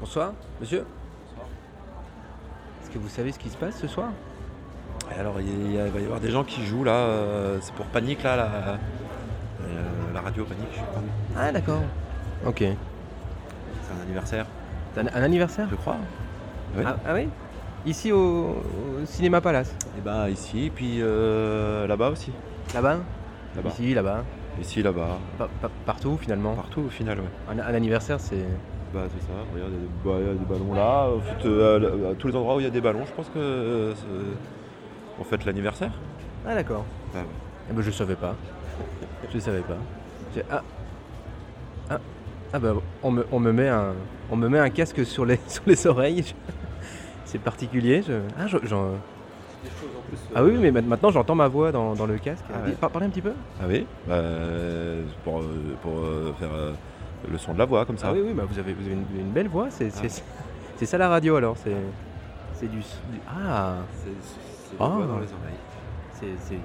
Bonsoir, monsieur. Est-ce que vous savez ce qui se passe ce soir? Et alors, il, y a- il va y avoir des gens qui jouent là. euh, c'est pour Panique là, la, euh, la radio Panique, je crois. Ah d'accord. Ok. C'est un anniversaire, un, un anniversaire? Je crois. Oui. ah, ah oui? Ici au, au Cinéma Palace Et bah ici, et puis euh, là-bas aussi. Là-bas? Là-bas. Ici, là-bas. Ici, là-bas. Pa- pa- partout finalement? Partout au final, ouais. Un, un anniversaire c'est... Bah c'est ça, regarde, il y, a des- bah, il y a des ballons là. Euh, à, à tous les endroits où il y a des ballons, je pense que euh, on fête l'anniversaire. Ah d'accord. Ah ouais. Eh ben, je savais pas. je savais pas. Ah. Ah. Ah bah on me, on me met un on me met un casque sur les sur les oreilles. C'est particulier. Je... Ah, je- ah oui, mais ma- maintenant j'entends ma voix dans, dans le casque. Ah ouais. Parlez un petit peu. Ah oui bah, Pour, euh, pour euh, faire euh, le son de la voix comme ça. Ah oui, oui, bah vous avez, vous avez une, une belle voix. C'est Ah. c'est- c'est ça la radio alors. C'est c'est du, du- ah. C'est Ah. dans les oreilles. C'est c'est.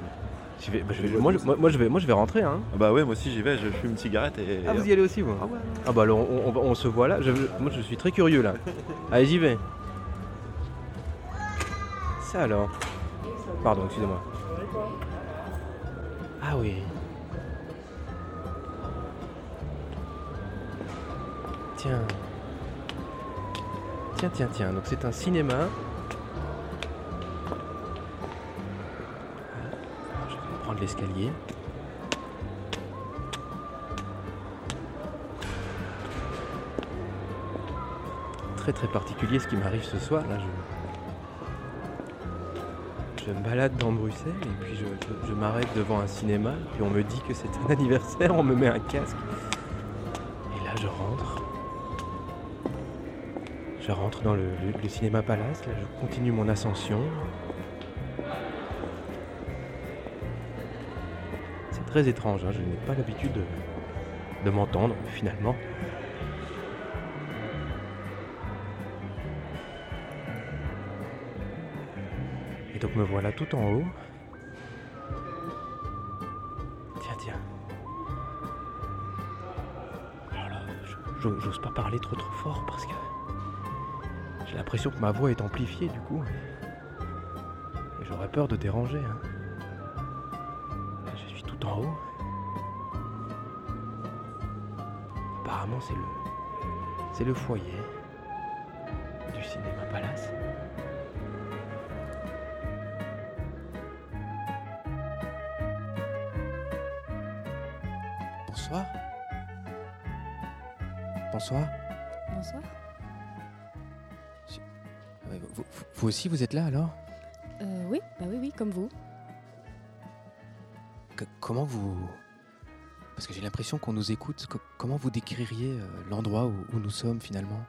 je vais- bah, je moi, je- douce. moi, moi, je vais moi je vais rentrer hein. Ah bah ouais, moi aussi j'y vais, je fume une cigarette et. Ah vous y allez aussi vous. Ah ouais. Ah bah alors on, on- on se voit là. Je- moi je suis très curieux là. Allez j'y vais. Ça alors. Pardon, excusez-moi. Ah oui. Tiens. Tiens, tiens. Donc c'est un cinéma. Je vais prendre l'escalier. très très particulier ce qui m'arrive ce soir. Là, je, je me balade dans Bruxelles et puis je, je- je m'arrête devant un cinéma. Puis on me dit que c'est un anniversaire, on me met un casque. Et là, je rentre. Je rentre dans le, cinéma Palace. Là, je continue mon ascension. C'est très étrange. hein, Je n'ai pas l'habitude de, m'entendre finalement. Et donc me voilà tout en haut. Tiens, tiens. Je- j'ose pas parler trop trop fort parce que j'ai l'impression que ma voix est amplifiée du coup. J'aurais peur de déranger. hein. Je suis tout en haut. Apparemment, c'est le c'est le foyer du cinéma Palace. Bonsoir. Bonsoir. Vous, aussi, vous êtes là alors? Euh, oui, bah oui, oui, comme vous. Comment vous... Parce que j'ai l'impression qu'on nous écoute. Co- comment vous décririez euh, l'endroit où, où nous sommes finalement?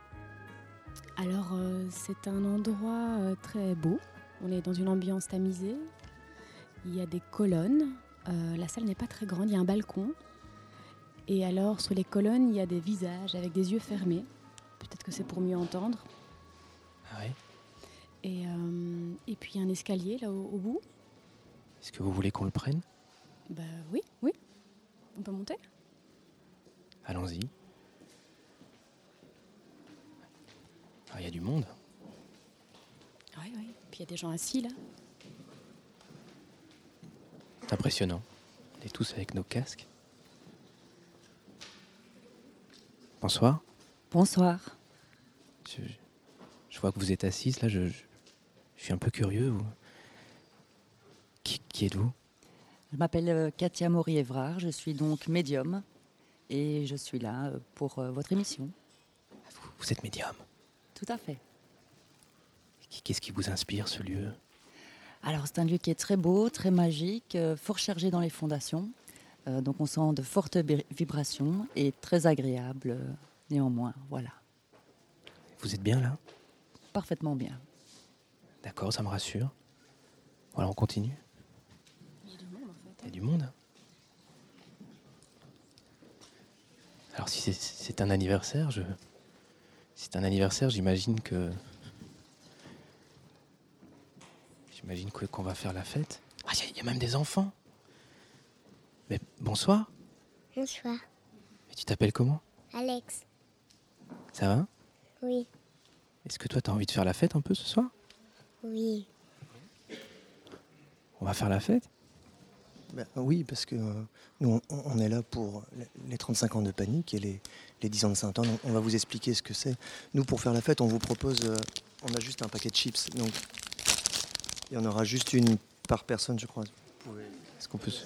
Alors, euh, c'est un endroit euh, très beau. On est dans une ambiance tamisée. Il y a des colonnes. La salle n'est pas très grande. Il y a un balcon. Et alors, sur les colonnes, il y a des visages avec des yeux fermés. Peut-être que c'est pour mieux entendre. Et, euh, et puis, il y a un escalier là au, au bout. Est-ce que vous voulez qu'on le prenne? Bah oui, oui. On peut monter Allons-y. Ah, il y a du monde. Oui, oui. Puis il y a des gens assis là. C'est impressionnant. On est tous avec nos casques. Bonsoir. Bonsoir. Je, je vois que vous êtes assise là. Je, je- je suis un peu curieux. vous. Qui, qui êtes-vous? Je m'appelle euh, Katia Maury-Évrard, je suis donc médium et je suis là euh, pour euh, votre émission. vous, vous êtes médium? Tout à fait. Qu'est-ce qui vous inspire ce lieu? Alors c'est un lieu qui est très beau, très magique, fort chargé dans les fondations. Euh, donc on sent de fortes vibrations et très agréable néanmoins. Voilà, Vous êtes bien là? Parfaitement bien. D'accord, ça me rassure. Voilà, on continue. Il y a du monde en fait. Il y a du monde. Alors si c'est- un anniversaire, je... si c'est un anniversaire, j'imagine que... J'imagine que- qu'on va faire la fête. Ah, il y y, a même des enfants. Mais bonsoir. Bonsoir, Mais tu t'appelles comment? Alex. Ça va? Oui, Est-ce que toi, tu as envie de faire la fête un peu ce soir? Oui. On va faire la fête? Ben, oui, parce que euh, nous, on, on est là pour les- les 35 ans de panique et les, les 10 ans de Saint-Anne. On, on va vous expliquer ce que c'est. Nous, pour faire la fête, on vous propose. euh, on a juste un paquet de chips. Donc, il y en aura juste une par personne, je crois. Est-ce qu'on peut, se...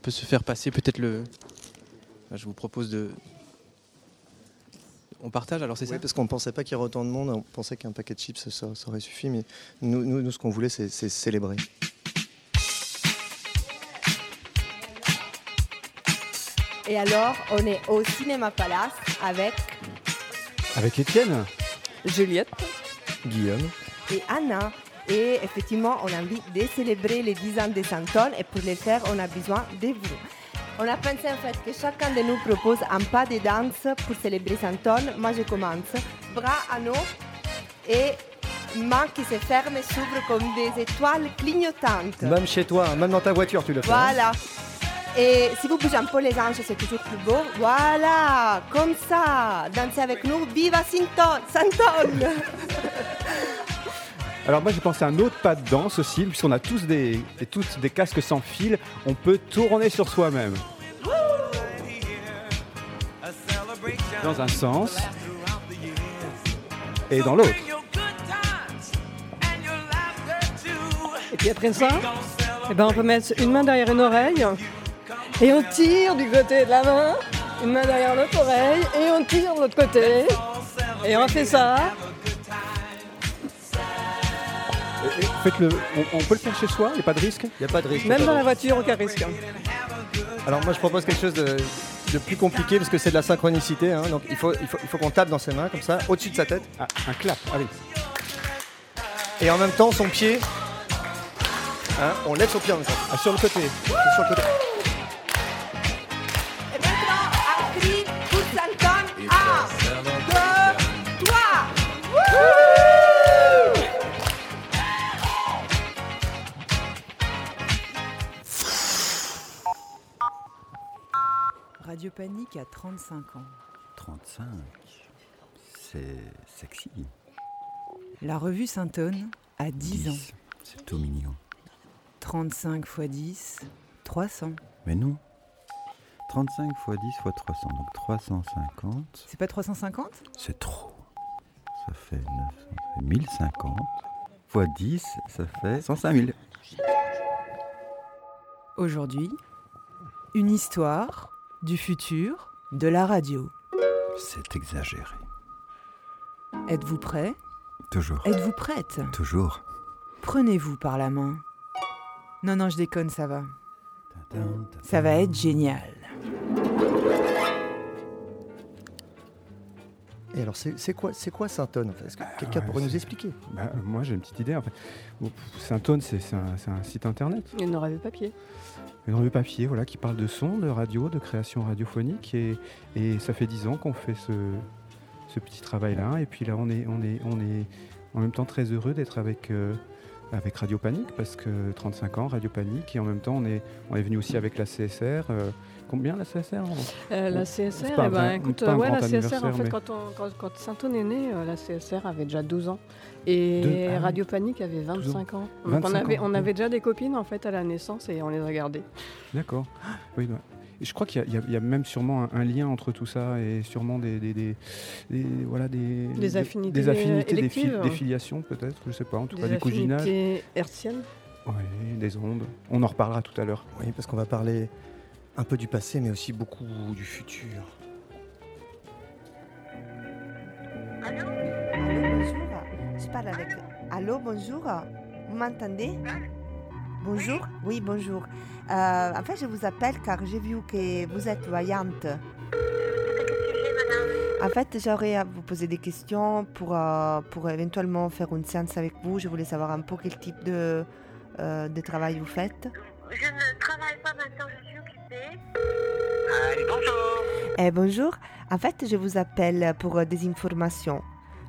peut se faire passer peut-être le. Là, je vous propose de. On partage alors, c'est ça parce qu'on ne pensait pas qu'il y aurait autant de monde. On pensait qu'un paquet de chips, ça, ça aurait suffi. Mais nous, nous, nous, ce qu'on voulait, c'est c'est célébrer. Et alors, on est au Cinéma Palace avec Avec Étienne Juliette Guillaume. et Anna. Et effectivement, on a envie de célébrer les 10 ans de Saint-Anne et pour le faire, on a besoin de vous. On a pensé en fait que chacun de nous propose un pas de danse pour célébrer Saint-Anne. Moi, je commence. Bras à nous et mains qui se ferment et s'ouvrent comme des étoiles clignotantes. Même chez toi, même dans ta voiture, tu le fais. hein. Voilà. Et si vous bougez un peu les hanches, c'est toujours plus beau. Voilà, comme ça. Dansez avec nous. Viva Saint-Anne Alors moi j'ai pensé à un autre pas de danse aussi, puisqu'on a tous des, toutes des casques sans fil, on peut tourner sur soi-même. Dans un sens et dans l'autre. Et puis après ça, eh ben on peut mettre une main derrière une oreille et on tire du côté de la main, une main derrière l'autre oreille et on tire de l'autre côté. Et on fait ça. Faites-le, on, on peut le faire chez soi, il n'y a pas de risque Il n'y a pas de risque. Même dans de la voiture, aucun risque. Alors moi je propose quelque chose de, de plus compliqué parce que c'est de la synchronicité. hein. donc il faut, il faut, il faut qu'on tape dans ses mains comme ça, au-dessus de sa tête. Ah, un clap, ah oui. Et en même temps son pied, hein, on lève son pied en même temps. Ah, sur le côté. Sur le côté. Radio Panique a 35 ans. 35. C'est sexy. La revue Saint-Anne a 10 ans. C'est tout mignon. 35 x 10, 300. Mais non. 35 x 10 x 300, donc 350. C'est pas 350 C'est trop. Ça fait 900, ça fait 1050. x 10, ça fait 105 000. Aujourd'hui, une histoire du futur de la radio. C'est exagéré. Êtes-vous prêt? Toujours. Êtes-vous prête? Toujours. Prenez-vous par la main. Non, non, je déconne, ça va. Ça va être génial. Et alors, c'est quoi, quoi en fait? Est-ce que quelqu'un ouais, pourrait nous expliquer? Bah, moi j'ai une petite idée. En fait. Bon, Saint-Aune, c'est un, site internet. Il y a une revue papier. Une revue papier voilà, qui parle de son, de radio, de création radiophonique. Et, et ça fait 10 ans qu'on fait ce, ce petit travail-là. Et puis là, on est, on est, on est en même temps très heureux d'être avec, euh, avec Radio Panique, parce que 35 ans, Radio Panique. Et en même temps, on est, on est venu aussi avec la CSR. euh, combien la CSR Euh, la CSR, eh ben, écoute, ouais, la CSR, en fait, mais- quand, on- quand, quand Saint-Aune est né, euh, la CSR avait déjà 12 ans. Et ah. Radio Panique avait 25 ans. Donc 25 on, avait, ans, on avait déjà des copines en fait à la naissance et on les a gardées. D'accord. Oui, bah, je crois qu'il y, a- y même sûrement un, un lien entre tout ça et sûrement des, des, des- des- voilà, des, Des affinités, des, affinités, euh, des, des filiations peut-être, je sais pas, en tout cas Des des cousinages. affinités hertziennes. Oui, des ondes. On en reparlera tout à l'heure. Oui, parce qu'on va parler un peu du passé, mais aussi beaucoup du futur. Allô, bonjour. Je parle avec. Allô, bonjour. Vous m'entendez? Bonjour. Oui, bonjour. Euh, en fait, je vous appelle car j'ai vu que vous êtes voyante. En fait, j'aurais à vous poser des questions pour, euh, pour éventuellement faire une séance avec vous. Je voulais savoir un peu quel type de, euh, de travail vous faites. Je ne travaille pas maintenant, je suis occupée. Eh, bonjour. En fait, je vous appelle pour des informations.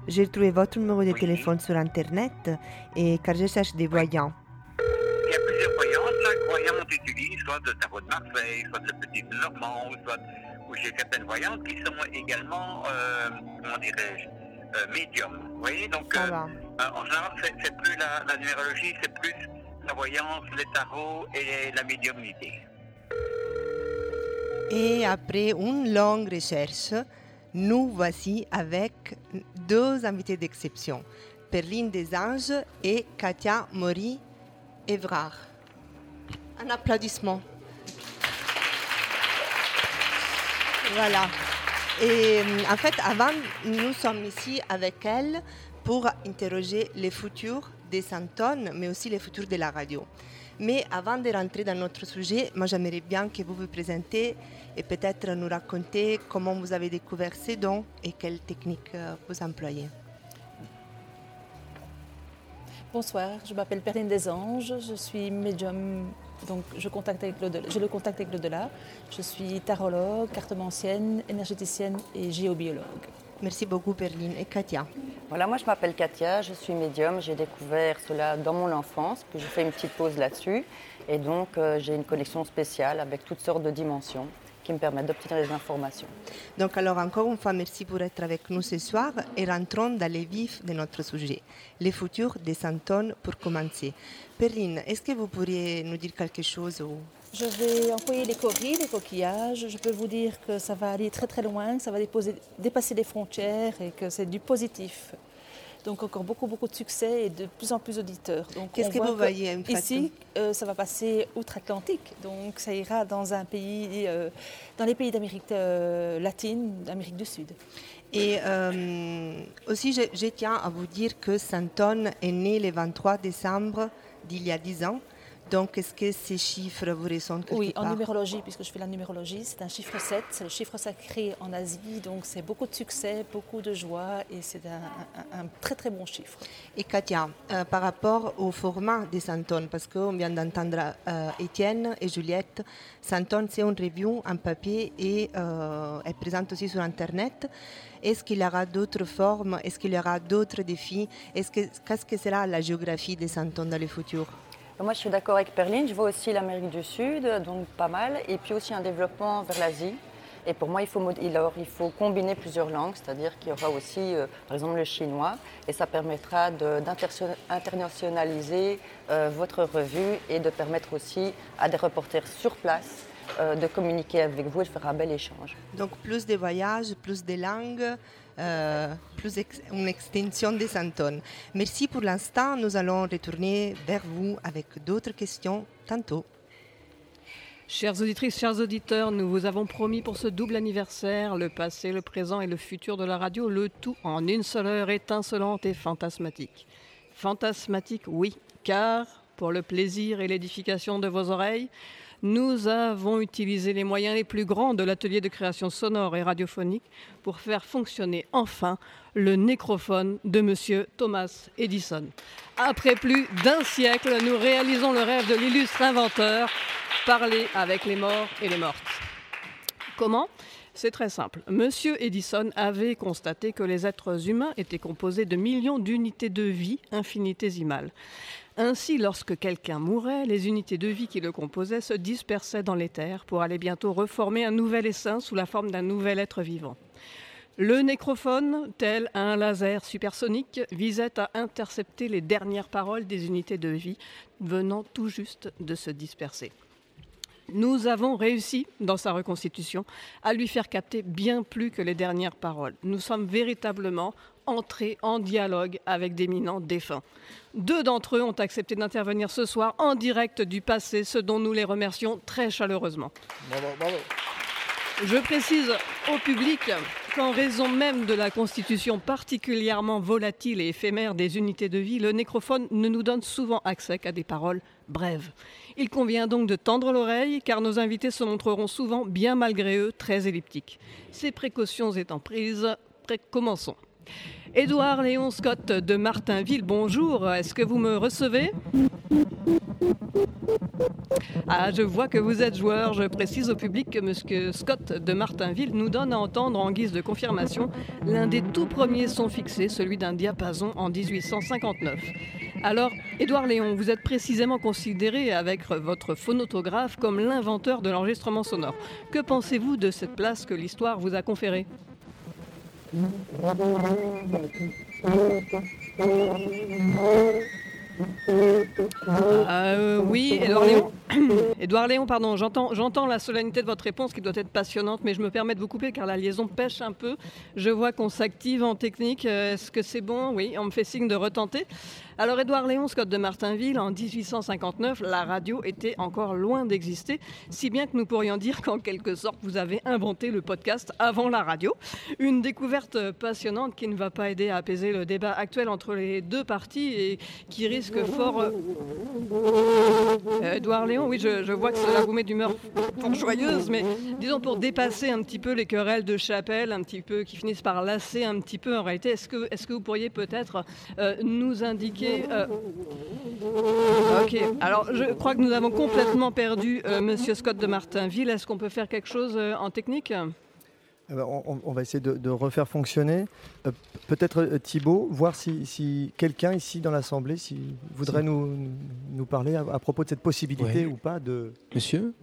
J'ai trouvé votre numéro de téléphone sur Internet et car je cherche des voyants. Il y a plusieurs voyants. Chaque voyant utilise soit de tarot de Marseille, soit de petit normand, soit où j'ai certaines voyantes qui sont également, euh, comment dirais-je, euh, médiums. Vous voyez, donc euh, euh, en général, c'est, plus la, la numérologie, c'est plus la voyance, les tarots et la médiumnité. Et après une longue recherche, nous voici avec deux invités d'exception, Perline des Anges et Katia Mori Evrard. Un applaudissement. Voilà. Et euh, en fait, avant, nous sommes ici avec elle pour interroger les futurs des Santon, mais aussi les futurs de la radio. Mais avant de rentrer dans notre sujet, moi j'aimerais bien que vous vous présentez et peut-être nous raconter comment vous avez découvert ces dons et quelles techniques euh, vous employez. Bonsoir, je m'appelle Perrine des Anges, je suis médium, donc je contacte avec l'au-delà- j'ai le contact avec l'au-delà. Je suis tarologue, cartomancienne, énergéticienne et géobiologue. Merci beaucoup Perline et Katia. Voilà, moi je m'appelle Katia, je suis médium, j'ai découvert cela dans mon enfance, puis j'ai fait une petite pause là-dessus. Et donc euh, j'ai une connexion spéciale avec toutes sortes de dimensions qui me permettent d'obtenir des informations. Donc alors encore une fois, merci pour être avec nous ce soir et rentrons dans les vifs de notre sujet, les futurs des Santon pour commencer. Perline, est-ce que vous pourriez nous dire quelque chose ou- Je vais employer les coris, les coquillages. Je peux vous dire que ça va aller très très loin, que ça va déposer- dépasser les frontières et que c'est du positif. Donc encore beaucoup beaucoup de succès et de plus en plus d'auditeurs. Qu'est-ce que vous voyez, en fait Ici, euh, ça va passer outre-Atlantique. Donc ça ira dans un pays, euh, dans les pays d'Amérique euh, latine, d'Amérique du Sud. Et euh, aussi, je, je tiens à vous dire que Santon est né le 23 décembre d'il y a 10 ans. Donc, est-ce que ces chiffres vous résonnent quelque Oui, en numérologie, puisque je fais la numérologie, c'est un chiffre 7, c'est le chiffre sacré en Asie, donc c'est beaucoup de succès, beaucoup de joie et c'est un, un- un très très bon chiffre. Et Katia, euh, par rapport au format de Santon, parce qu'on vient d'entendre euh, Étienne et Juliette, Santon c'est une review en papier et euh, est présente aussi sur Internet. Est-ce qu'il y aura d'autres formes? Est-ce qu'il y aura d'autres défis? Est-ce que, Qu'est-ce que sera la géographie de Santon dans le futur? Moi je suis d'accord avec Perline, je vois aussi l'Amérique du Sud, donc pas mal, et puis aussi un développement vers l'Asie. Et pour moi, il faut, il- faut combiner plusieurs langues, c'est-à-dire qu'il y aura aussi, euh, par exemple, le chinois, et ça permettra d'internationaliser euh, votre revue et de permettre aussi à des reporters sur place euh, de communiquer avec vous et de faire un bel échange. Donc plus de voyages, plus de langues, plus ex- une extension des Santon. Merci pour l'instant. Nous allons retourner vers vous avec d'autres questions tantôt. Chères auditrices, chers auditeurs, nous vous avons promis pour ce double anniversaire le passé, le présent et le futur de la radio, le tout en une seule heure étincelante et fantasmatique. Fantasmatique, oui, car pour le plaisir et l'édification de vos oreilles, nous avons utilisé les moyens les plus grands de l'atelier de création sonore et radiophonique pour faire fonctionner enfin le nécrophone de Monsieur Thomas Edison. Après plus d'un siècle, nous réalisons le rêve de l'illustre inventeur, parler avec les morts et les mortes. Comment? C'est très simple. Monsieur Edison avait constaté que les êtres humains étaient composés de millions d'unités de vie infinitésimales. Ainsi, lorsque quelqu'un mourait, les unités de vie qui le composaient se dispersaient dans l'éther pour aller bientôt reformer un nouvel essaim sous la forme d'un nouvel être vivant. Le nécrophone, tel un laser supersonique, visait à intercepter les dernières paroles des unités de vie venant tout juste de se disperser. Nous avons réussi, dans sa reconstitution, à lui faire capter bien plus que les dernières paroles. Nous sommes véritablement entrés en dialogue avec d'éminents défunts. Deux d'entre eux ont accepté d'intervenir ce soir en direct du passé, ce dont nous les remercions très chaleureusement. Bravo, bravo. Je précise au public qu'en raison même de la constitution particulièrement volatile et éphémère des unités de vie, le nécrophone ne nous donne souvent accès qu'à des paroles brèves. Il convient donc de tendre l'oreille car nos invités se montreront souvent, bien malgré eux, très elliptiques. Ces précautions étant prises, commençons. Édouard Léon Scott de Martinville, bonjour. Est-ce que vous me recevez? Ah, je vois que vous êtes joueur. Je précise au public que M. Scott de Martinville nous donne à entendre en guise de confirmation l'un des tout premiers sons fixés, celui d'un diapason en 1859. Alors, Édouard Léon, vous êtes précisément considéré avec votre phonotographe comme l'inventeur de l'enregistrement sonore. Que pensez-vous de cette place que l'histoire vous a conférée? Euh, oui. Édouard Léon, pardon, j'entends, j'entends la solennité de votre réponse qui doit être passionnante, mais je me permets de vous couper car la liaison pêche un peu. Je vois qu'on s'active en technique. Euh, Est-ce que c'est bon? Oui, on me fait signe de retenter. Alors, Édouard Léon, Scott de Martinville, en 1859, la radio était encore loin d'exister, si bien que nous pourrions dire qu'en quelque sorte, vous avez inventé le podcast avant la radio. Une découverte passionnante qui ne va pas aider à apaiser le débat actuel entre les deux parties et qui risque fort. euh, Édouard Léon, oui, je, vois que cela vous met d'humeur joyeuse, mais disons pour dépasser un petit peu les querelles de chapelle, un petit peu qui finissent par lasser un petit peu en réalité, est-ce que, est-ce que vous pourriez peut-être euh, nous indiquer. Euh, Ok, alors je crois que nous avons complètement perdu euh, Monsieur Scott de Martinville. Est-ce qu'on peut faire quelque chose euh, en technique? Eh ben, on, va essayer de, de refaire fonctionner. Euh, Peut-être euh, Thibaut, voir si, si quelqu'un ici dans l'Assemblée si voudrait Si. nous, nous parler à, à propos de cette possibilité Ouais. ou pas de Monsieur?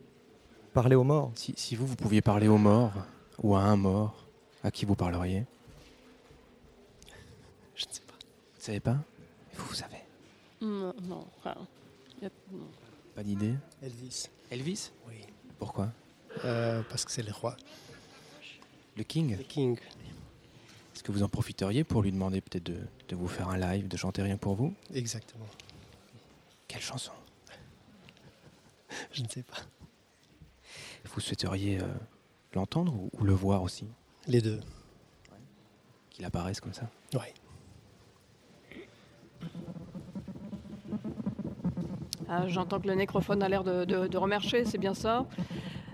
parler aux morts. si, si vous, vous pouviez parler aux morts, ou à un mort, à qui vous parleriez? Je ne sais pas. Vous savez pas? Vous, savez. Non, non. enfin, y a- non. Pas d'idée Elvis. Elvis Oui. Pourquoi Euh, parce que c'est le roi. Le King Le King. Est-ce que vous en profiteriez pour lui demander peut-être de, de vous faire un live, de chanter rien pour vous? Exactement. Quelle chanson? Je ne sais pas. Vous souhaiteriez euh, l'entendre ou, ou le voir aussi? Les deux. Qu'il apparaisse comme ça? Oui. Ah, J'entends que le nécrophone a l'air de, de- de remarcher, c'est bien ça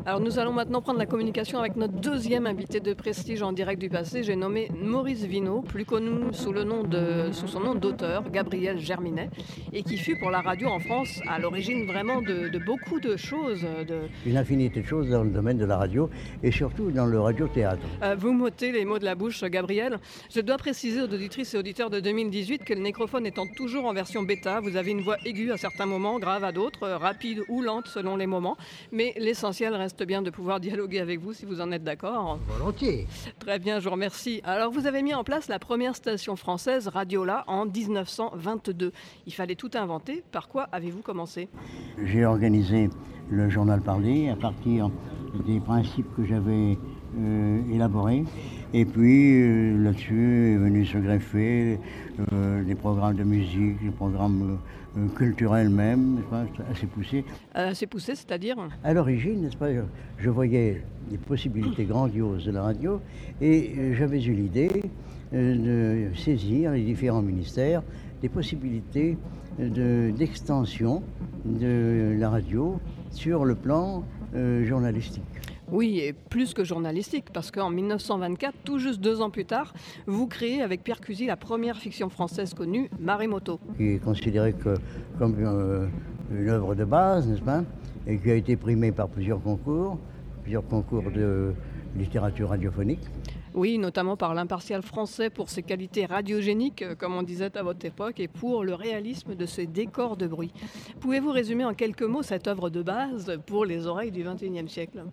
alors nous allons maintenant prendre la communication avec notre deuxième invité de prestige en direct du passé. J'ai nommé Maurice Vino, plus connu sous, le nom de, sous son nom d'auteur, Gabriel Germinet, et qui fut pour la radio en France à l'origine vraiment de, de beaucoup de choses. De, Une infinité de choses dans le domaine de la radio et surtout dans le radiothéâtre. Euh, vous m'ôtez les mots de la bouche, Gabriel. Je dois préciser aux auditrices et auditeurs de 2018 que le nécrophone étant toujours en version bêta, vous avez une voix aiguë à certains moments, grave à d'autres, euh, rapide ou lente selon les moments. Mais l'essentiel reste bien de pouvoir dialoguer avec vous si vous en êtes d'accord. Volontiers. Très bien, je vous remercie. Alors, vous avez mis en place la première station française, Radiola, en 1922. Il fallait tout inventer. Par quoi avez-vous commencé? J'ai organisé le journal parlé à partir des principes que j'avais euh, élaborés. Et puis euh, là-dessus est venu se greffer euh, des programmes de musique, des programmes euh, culturels même, n'est-ce pas, assez poussés. euh, C'est poussé, c'est-à-dire À l'origine, n'est-ce pas, je, je voyais des possibilités grandioses de la radio et euh, j'avais eu l'idée de saisir les différents ministères des possibilités de- d'extension de, la radio sur le plan euh, journalistique. Oui, et plus que journalistique, parce qu'en 1924, tout juste deux ans plus tard, vous créez avec Pierre Cusy la première fiction française connue, Maremoto. qui est considéré que, comme euh, une œuvre de base, n'est-ce pas, et qui a été primée par plusieurs concours, plusieurs concours de littérature radiophonique. Oui, notamment par l'impartial français pour ses qualités radiogéniques, euh, comme on disait à votre époque, et pour le réalisme de ses décors de bruit. Pouvez-vous résumer en quelques mots cette œuvre de base pour les oreilles du XXIe siècle?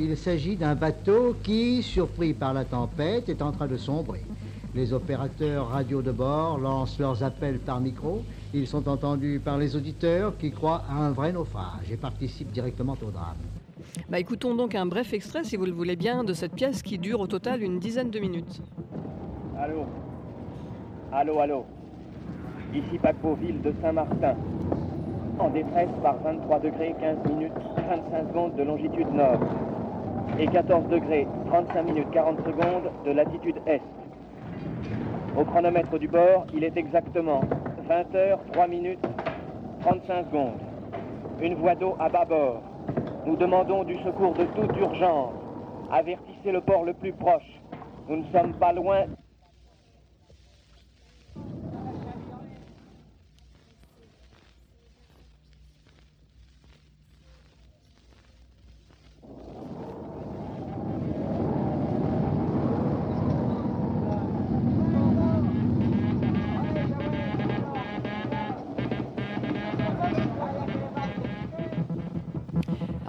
Il s'agit d'un bateau qui, surpris par la tempête, est en train de sombrer. Les opérateurs radio de bord lancent leurs appels par micro. Ils sont entendus par les auditeurs qui croient à un vrai naufrage et participent directement au drame. bah, Écoutons donc un bref extrait, si vous le voulez bien, de cette pièce qui dure au total une dizaine de minutes. Allô Allô, allô Ici Paquebot-Ville de Saint-Martin. En détresse par 23 degrés 15 minutes 25 secondes de longitude nord et 14 degrés 35 minutes 40 secondes de latitude est. Au chronomètre du bord, il est exactement 20 heures 3 minutes 35 secondes. Une voie d'eau à bâbord. Nous demandons du secours de toute urgence. Avertissez le port le plus proche. Nous ne sommes pas loin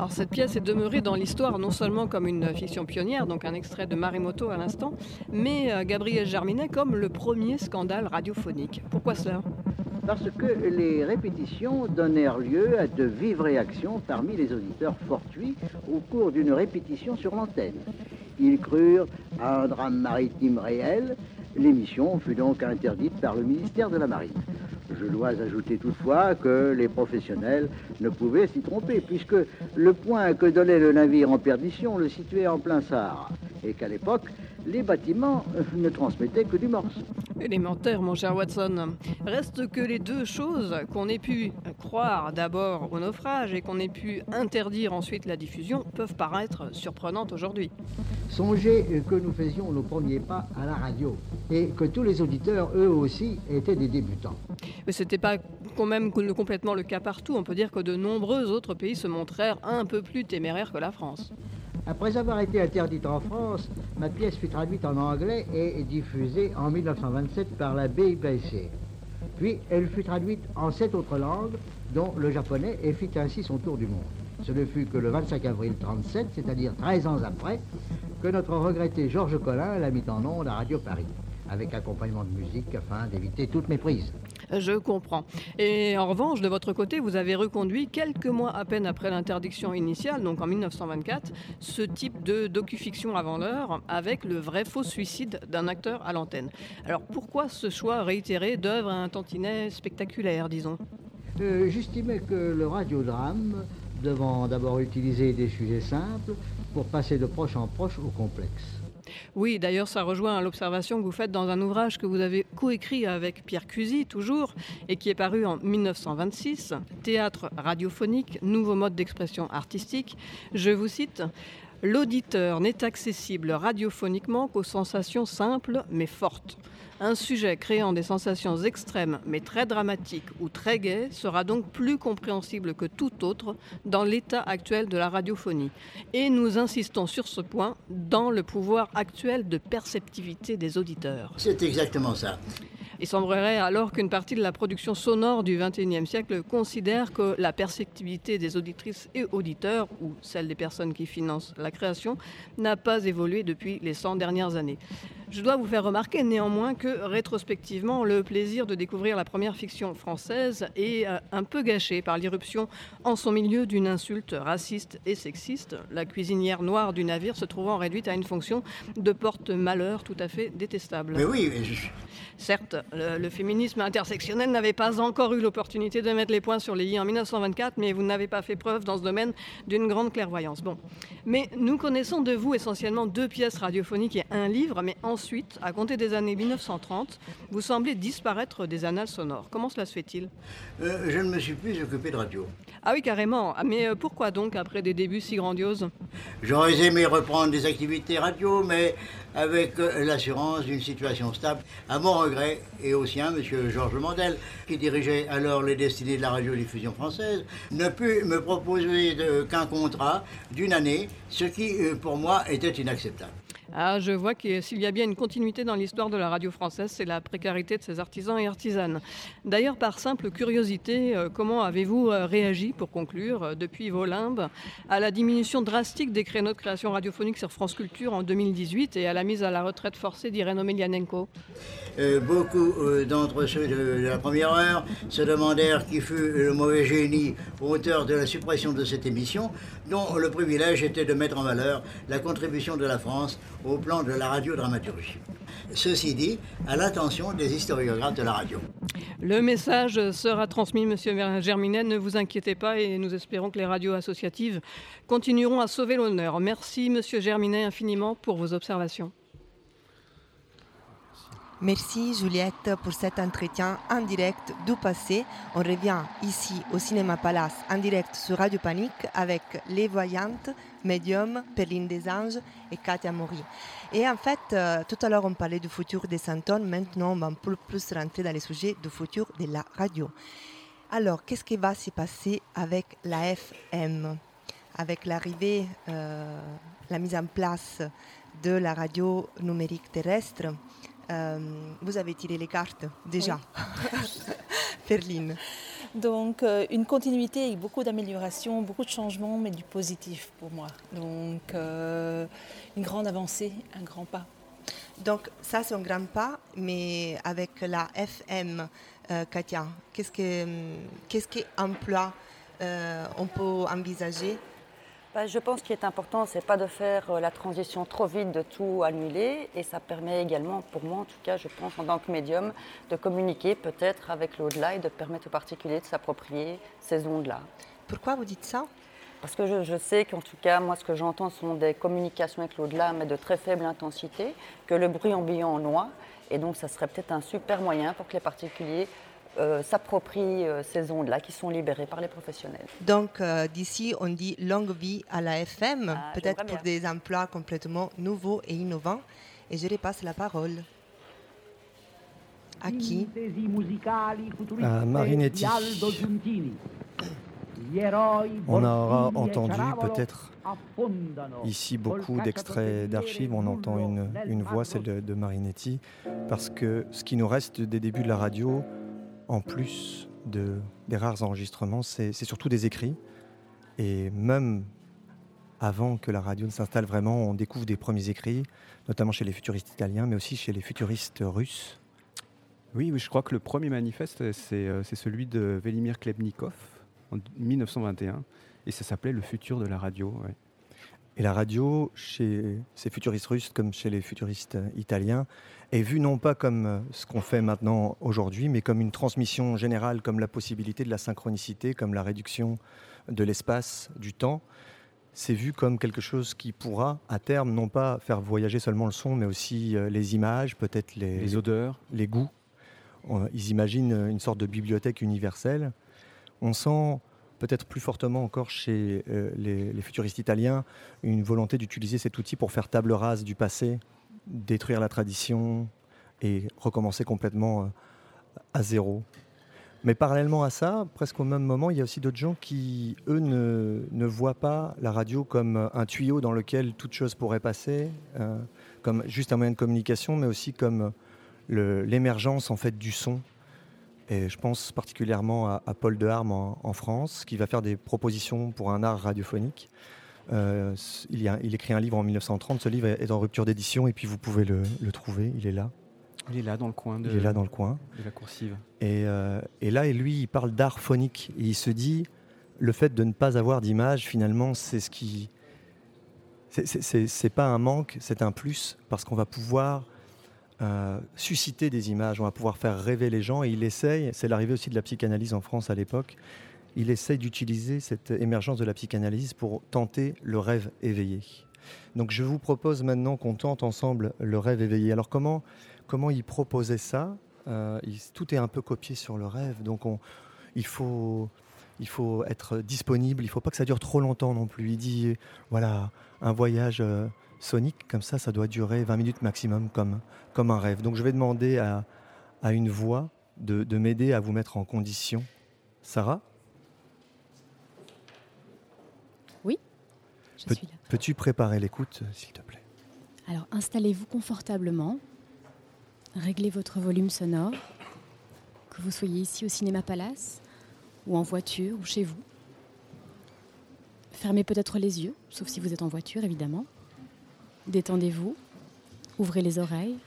Cette pièce est demeurée dans l'histoire non seulement comme une fiction pionnière, donc un extrait de Marimoto à l'instant, mais euh, Gabriel Germinet comme le premier scandale radiophonique. Pourquoi cela? Parce que les répétitions donnèrent lieu à de vives réactions parmi les auditeurs fortuits au cours d'une répétition sur l'antenne. Ils crurent à un drame maritime réel. L'émission fut donc interdite par le ministère de la Marine. Je dois ajouter toutefois que les professionnels ne pouvaient s'y tromper, puisque le point que donnait le navire en perdition le situait en plein Sahara, et qu'à l'époque, les bâtiments ne transmettaient que du morse. Élémentaire, mon cher Watson. Reste que les deux choses, qu'on ait pu croire d'abord au naufrage et qu'on ait pu interdire ensuite la diffusion, peuvent paraître surprenantes aujourd'hui. Songez que nous faisions nos premiers pas à la radio, et que tous les auditeurs, eux aussi, étaient des débutants. Mais c'était pas quand même complètement le cas partout. On peut dire que de nombreux autres pays se montrèrent un peu plus téméraires que la France. Après avoir été interdite en France, ma pièce fut traduite en anglais et diffusée en 1927 par la BBC. Puis elle fut traduite en sept autres langues, dont le japonais, et fit ainsi son tour du monde. Ce ne fut que le 25 avril 1937, c'est-à-dire 13 ans après, que notre regretté Georges Collin l'a mis en ondes à Radio Paris, avec accompagnement de musique afin d'éviter toute méprise. Je comprends. Et en revanche, de votre côté, vous avez reconduit quelques mois à peine après l'interdiction initiale, donc en 1924, ce type de docu-fiction avant l'heure avec le vrai faux suicide d'un acteur à l'antenne. Alors pourquoi ce choix réitéré d'œuvres à un tantinet spectaculaire, disons? Euh, J'estimais que le radiodrame, devant d'abord utiliser des sujets simples, pour passer de proche en proche au complexe. Oui, d'ailleurs, ça rejoint l'observation que vous faites dans un ouvrage que vous avez coécrit avec Pierre Cusy, toujours, et qui est paru en 1926, Théâtre radiophonique, nouveau mode d'expression artistique. Je vous cite. L'auditeur n'est accessible radiophoniquement qu'aux sensations simples mais fortes. Un sujet créant des sensations extrêmes mais très dramatiques ou très gaies sera donc plus compréhensible que tout autre dans l'état actuel de la radiophonie. Et nous insistons sur ce point dans le pouvoir actuel de perceptivité des auditeurs. C'est exactement ça. Il semblerait alors qu'une partie de la production sonore du XXIe siècle considère que la perceptibilité des auditrices et auditeurs, ou celle des personnes qui financent la création, n'a pas évolué depuis les 100 dernières années. Je dois vous faire remarquer néanmoins que rétrospectivement, le plaisir de découvrir la première fiction française est euh, un peu gâché par l'irruption en son milieu d'une insulte raciste et sexiste, la cuisinière noire du navire se trouvant réduite à une fonction de porte-malheur tout à fait détestable. Mais oui. Certes, le, féminisme intersectionnel n'avait pas encore eu l'opportunité de mettre les points sur les i en 1924, mais vous n'avez pas fait preuve dans ce domaine d'une grande clairvoyance. Bon, mais nous connaissons de vous essentiellement deux pièces radiophoniques et un livre, mais ensuite, à compter des années 1930, vous semblez disparaître des annales sonores. Comment cela se fait-il? Euh, Je ne me suis plus occupé de radio. Ah oui, carrément. Mais euh, pourquoi donc, après des débuts si grandioses? J'aurais aimé reprendre des activités radio, mais avec euh, l'assurance d'une situation stable. À mon regret, et au sien, M. Georges Mandel, qui dirigeait alors les destinées de la radiodiffusion française, ne put me proposer qu'un contrat d'une année, ce qui, euh, pour moi, était inacceptable. Ah, je vois que s'il y a bien une continuité dans l'histoire de la radio française, c'est la précarité de ses artisans et artisanes. D'ailleurs, par simple curiosité, euh, comment avez-vous euh, réagi, pour conclure, euh, depuis vos limbes, à la diminution drastique des créneaux de création radiophonique sur France Culture en 2018 et à la mise à la retraite forcée d'Irène Omelianenko? Euh, Beaucoup euh, d'entre ceux de, la première heure se demandèrent qui fut le mauvais génie auteur de la suppression de cette émission, dont le privilège était de mettre en valeur la contribution de la France au plan de la radiodramaturgie. Ceci dit, à l'attention des historiographes de la radio. Le message sera transmis, Monsieur Germinet, ne vous inquiétez pas et nous espérons que les radios associatives continueront à sauver l'honneur. Merci, Monsieur Germinet, infiniment pour vos observations. Merci Juliette pour cet entretien en direct du passé. On revient ici au Cinéma Palace en direct sur Radio Panique avec les voyantes, Medium, Perline des Anges et Katia Mori. Et en fait, euh, tout à l'heure on parlait du futur des Santon, maintenant on va plus rentrer dans les sujets du futur de la radio. Alors, qu'est-ce qui va se passer avec la FM Avec l'arrivée, euh, la mise en place de la radio numérique terrestre euh, vous avez tiré les cartes déjà, oui. Perline. Donc euh, une continuité avec beaucoup d'améliorations, beaucoup de changements, mais du positif pour moi. Donc euh, une grande avancée, un grand pas. Donc ça c'est un grand pas, mais avec la FM, euh, Katia, qu'est-ce que qu'est-ce qu'emploi on peut envisager je pense qu'il est important, c'est pas de faire euh, la transition trop vite, de tout annuler, et ça permet également, pour moi en tout cas, je pense en tant que médium, de communiquer peut-être avec l'au-delà et de permettre aux particuliers de s'approprier ces ondes-là. Pourquoi vous dites ça? Parce que je, je sais qu'en tout cas, moi ce que j'entends sont des communications avec l'au-delà, mais de très faible intensité, que le bruit ambiant noie, et donc ça serait peut-être un super moyen pour que les particuliers euh, s'approprient euh, ces ondes-là qui sont libérées par les professionnels. Donc euh, d'ici on dit longue vie à la FM, Ah, peut-être pour des emplois complètement nouveaux et innovants. Et je repasse la parole. À qui À Marinetti. On aura entendu peut-être ici beaucoup d'extraits d'archives. On entend une, une voix, celle de, de Marinetti, parce que ce qui nous reste des débuts de la radio, en plus de, des rares enregistrements, c'est surtout des écrits. Et même avant que la radio ne s'installe vraiment, on découvre des premiers écrits, notamment chez les futuristes italiens, mais aussi chez les futuristes russes. Oui, je crois que le premier manifeste, c'est euh, celui de Velimir Klebnikov en 1921, et ça s'appelait Le futur de la radio. Et la radio, chez ces futuristes russes comme chez les futuristes euh, italiens, est vue non pas comme euh, ce qu'on fait maintenant aujourd'hui, mais comme une transmission générale, comme la possibilité de la synchronicité, comme la réduction de l'espace, du temps. C'est vu comme quelque chose qui pourra, à terme, non pas faire voyager seulement le son, mais aussi euh, les images, peut-être les, Les odeurs. les goûts. Ils imaginent une sorte de bibliothèque universelle. On sent peut-être plus fortement encore chez euh, les, futuristes italiens une volonté d'utiliser cet outil pour faire table rase du passé, détruire la tradition et recommencer complètement euh, à zéro. Mais parallèlement à ça, presque au même moment, il y a aussi d'autres gens qui, eux, ne, voient pas la radio comme euh, un tuyau dans lequel toute chose pourrait passer, comme juste un moyen de communication, mais aussi comme l'émergence en fait du son. Et je pense particulièrement à, à Paul Deharme en, en France, qui va faire des propositions pour un art radiophonique. Euh, il, y a- il écrit un livre en 1930. Ce livre est en rupture d'édition et puis vous pouvez le, le trouver. Il est là. Il est là dans le coin de, Il est là dans le coin. de la coursive. Et, euh, et là, et lui, il parle d'art phonique. Et il se dit, le fait de ne pas avoir d'image, finalement, c'est ce qui. c'est pas un manque, c'est un plus, parce qu'on va pouvoir euh, susciter des images, on va pouvoir faire rêver les gens. Et il essaye, c'est l'arrivée aussi de la psychanalyse en France à l'époque, il essaye d'utiliser cette émergence de la psychanalyse pour tenter le rêve éveillé. Donc je vous propose maintenant qu'on tente ensemble le rêve éveillé. Alors comment, comment il proposait ça? Euh, Tout est un peu copié sur le rêve, donc on, il, faut, il faut être disponible, il ne faut pas que ça dure trop longtemps non plus. Il dit, voilà, un voyage euh, sonique comme ça, ça doit durer 20 minutes maximum comme, comme un rêve. Donc je vais demander à, à une voix de, de m'aider à vous mettre en condition. Sarah? Oui, je suis là. Peux-tu préparer l'écoute, s'il te plaît? Alors installez-vous confortablement, réglez votre volume sonore, que vous soyez ici au Cinéma Palace, ou en voiture, ou chez vous. Fermez peut-être les yeux, sauf si vous êtes en voiture évidemment. Détendez-vous, ouvrez les oreilles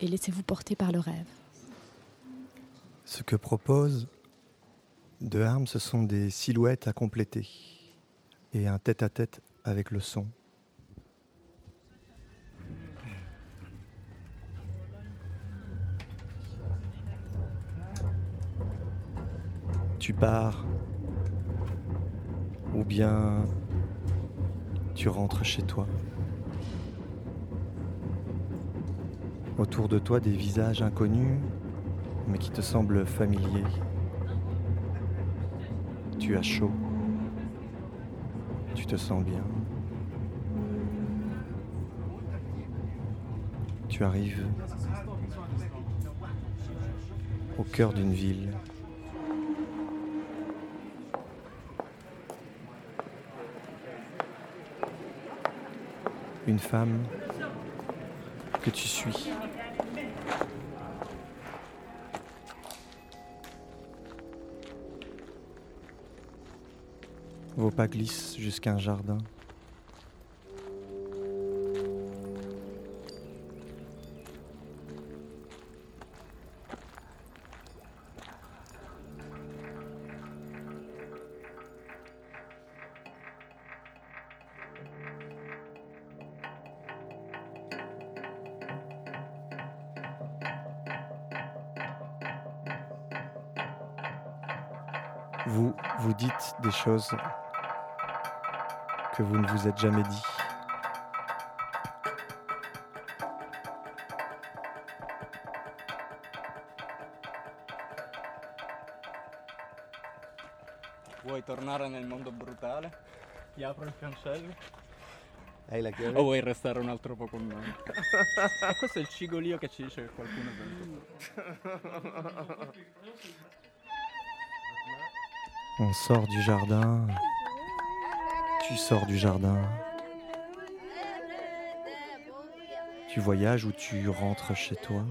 et laissez-vous porter par le rêve. Ce que propose De Harme, ce sont des silhouettes à compléter et un tête-à-tête avec le son. Tu pars ou bien tu rentres chez toi. Autour de toi des visages inconnus mais qui te semblent familiers. Tu as chaud. Tu te sens bien. Tu arrives au cœur d'une ville. Une femme que tu suis. Vos pas glissent jusqu'à un jardin dites des choses que vous ne vous êtes jamais dit. Vuoi tornare nel mondo brutale? Ti apro il cancello? Hai la chiave? O vuoi restare un altro po' con noi? e questo è il cigolio che ci dice che qualcuno è venuto. On sort du jardin. Tu sors du jardin. Tu voyages ou tu rentres chez toi.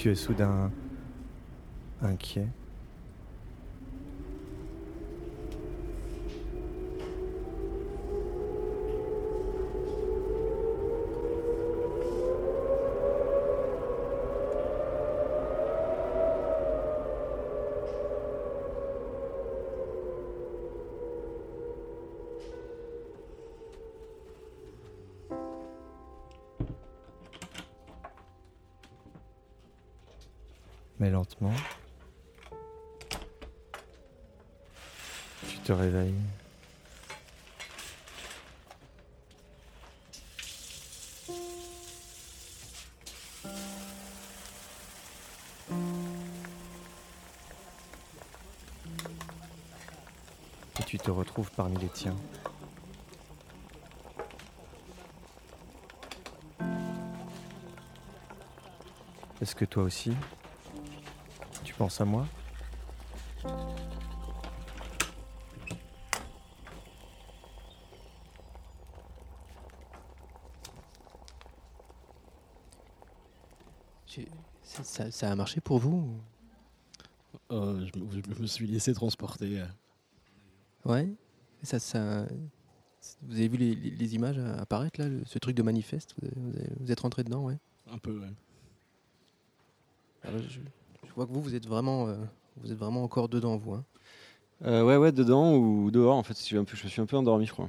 Tu es soudain inquiet. Mais lentement, tu te réveilles. Et tu te retrouves parmi les tiens. Est-ce que toi aussi, penses à moi Ça, ça a marché pour vous ou- Euh, je, me, je me suis laissé transporter. Ouais. Ça, ça, vous avez vu les, les- les images apparaître là, le- ce truc de manifeste? Vous, avez- êtes rentré dedans, ouais. Un peu, ouais. Alors, je vois que vous, vous êtes vraiment, euh, vous êtes vraiment encore dedans, vous. Hein. Euh, ouais, ouais, dedans ou dehors, en fait. Je, suis un peu, je me suis un peu endormi, je crois.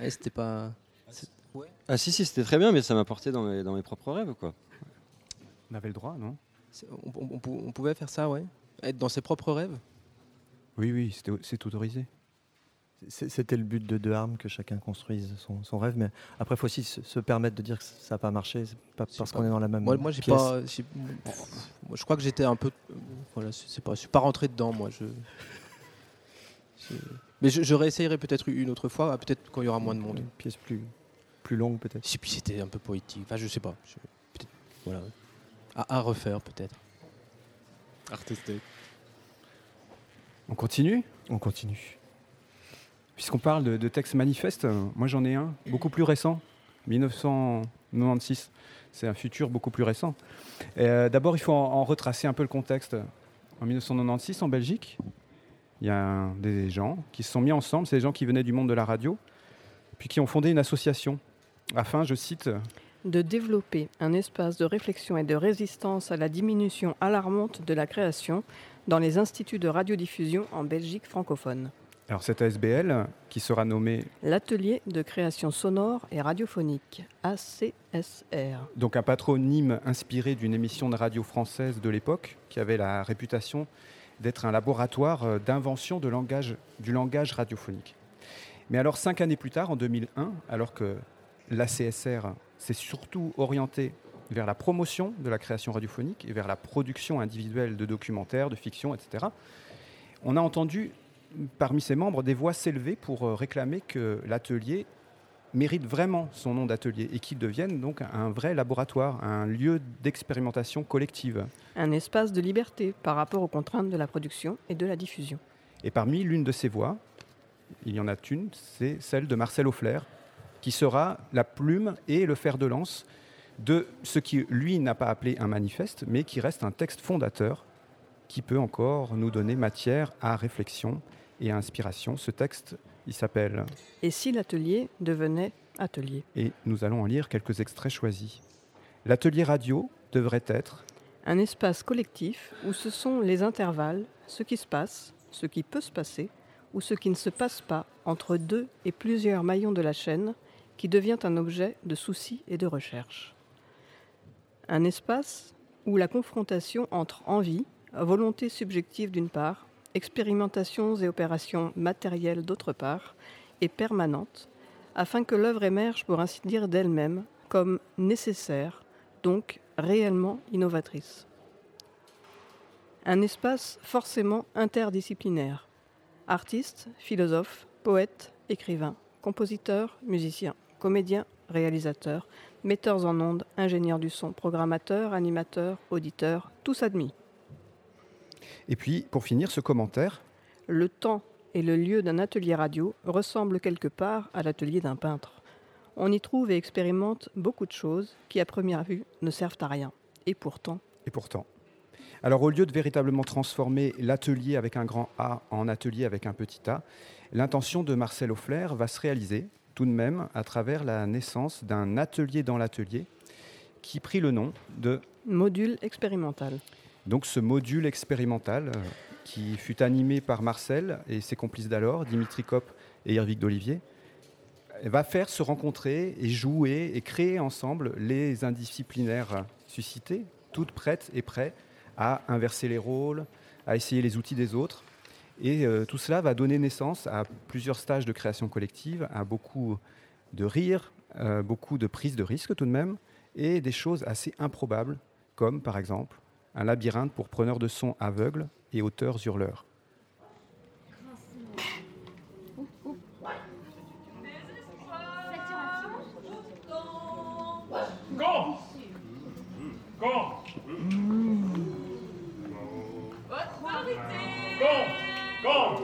Ouais, c'était pas. c'est- Ah, si, si, c'était très bien, mais ça m'a porté dans mes, dans mes propres rêves, quoi. On avait le droit, non? On, on- on pou- on pouvait faire ça, ouais. Être dans ses propres rêves? Oui, oui, c'était- c'est autorisé. C'était le but de deux armes que chacun construise son, son rêve, mais après, il faut aussi se, se permettre de dire que ça n'a pas marché, pas parce qu'on est dans la même Moi, pièce. pas. moi, je crois que j'étais un peu. Voilà, c'est pas. Je suis pas rentré dedans, moi. Je. Mais je, je réessayerai peut-être une autre fois, ah, peut-être quand il y aura moins de monde. Une pièce plus, plus longue, peut-être. Et puis c'était un peu poétique. Enfin, je sais pas. Je- Voilà. À, à refaire, peut-être. Artistique. On continue? On continue. Puisqu'on parle de, textes manifestes, moi j'en ai un beaucoup plus récent, 1996. C'est un futur beaucoup plus récent. Euh, D'abord, il faut en, retracer un peu le contexte. En 1996, en Belgique, il y a des gens qui se sont mis ensemble, c'est des gens qui venaient du monde de la radio, puis qui ont fondé une association afin, je cite, de développer un espace de réflexion et de résistance à la diminution alarmante de la création dans les instituts de radiodiffusion en Belgique francophone. Alors cette ASBL qui sera nommée L'atelier de création sonore et radiophonique, ACSR. donc un patronyme inspiré d'une émission de radio française de l'époque qui avait la réputation d'être un laboratoire euh, d'invention de langage, du langage radiophonique. Mais alors cinq années plus tard, en 2001, alors que l'ACSR s'est surtout orienté vers la promotion de la création radiophonique et vers la production individuelle de documentaires, de fiction, etc., on a entendu parmi ses membres des voix s'élever pour euh, réclamer que l'atelier mérite vraiment son nom d'atelier et qu'il devienne donc un vrai laboratoire, un lieu d'expérimentation collective. Un espace de liberté par rapport aux contraintes de la production et de la diffusion. Et parmi l'une de ces voix, il y en a une, c'est celle de Marcel Auffler, qui sera la plume et le fer de lance de ce qui, lui, n'a pas appelé un manifeste, mais qui reste un texte fondateur qui peut encore nous donner matière à réflexion et à inspiration. Ce texte, il s'appelle Et si l'atelier devenait atelier? Et nous allons en lire quelques extraits choisis. L'atelier radio devrait être un espace collectif où ce sont les intervalles, ce qui se passe, ce qui peut se passer, ou ce qui ne se passe pas entre deux et plusieurs maillons de la chaîne qui devient un objet de souci et de recherche. Un espace où la confrontation entre envie, volonté subjective d'une part, expérimentations et opérations matérielles d'autre part, est permanente, afin que l'œuvre émerge pour ainsi dire d'elle-même comme nécessaire, donc réellement innovatrice. Un espace forcément interdisciplinaire. Artistes, philosophes, poètes, écrivains, compositeurs, musiciens, comédiens, réalisateurs, metteurs en ondes, ingénieurs du son, programmateurs, animateurs, auditeurs, tous admis. Et puis, pour finir, ce commentaire. Le temps et le lieu d'un atelier radio ressemblent quelque part à l'atelier d'un peintre. On y trouve et expérimente beaucoup de choses qui, à première vue, ne servent à rien. Et pourtant. Et pourtant. Alors, au lieu de véritablement transformer l'atelier avec un grand A en atelier avec un petit a, l'intention de Marcel Auffler va se réaliser tout de même à travers la naissance d'un atelier dans l'atelier qui prit le nom de module expérimental. Donc ce module expérimental euh, qui fut animé par Marcel et ses complices d'alors, Dimitri Kopp et Irvik d'Olivier, va faire se rencontrer et jouer et créer ensemble les indisciplinaires suscités, toutes prêtes et prêts à inverser les rôles, à essayer les outils des autres. Et euh, tout cela va donner naissance à plusieurs stages de création collective, à beaucoup de rires, euh, beaucoup de prises de risques tout de même, et des choses assez improbables, comme par exemple un labyrinthe pour preneurs de son aveugles et auteurs hurleurs.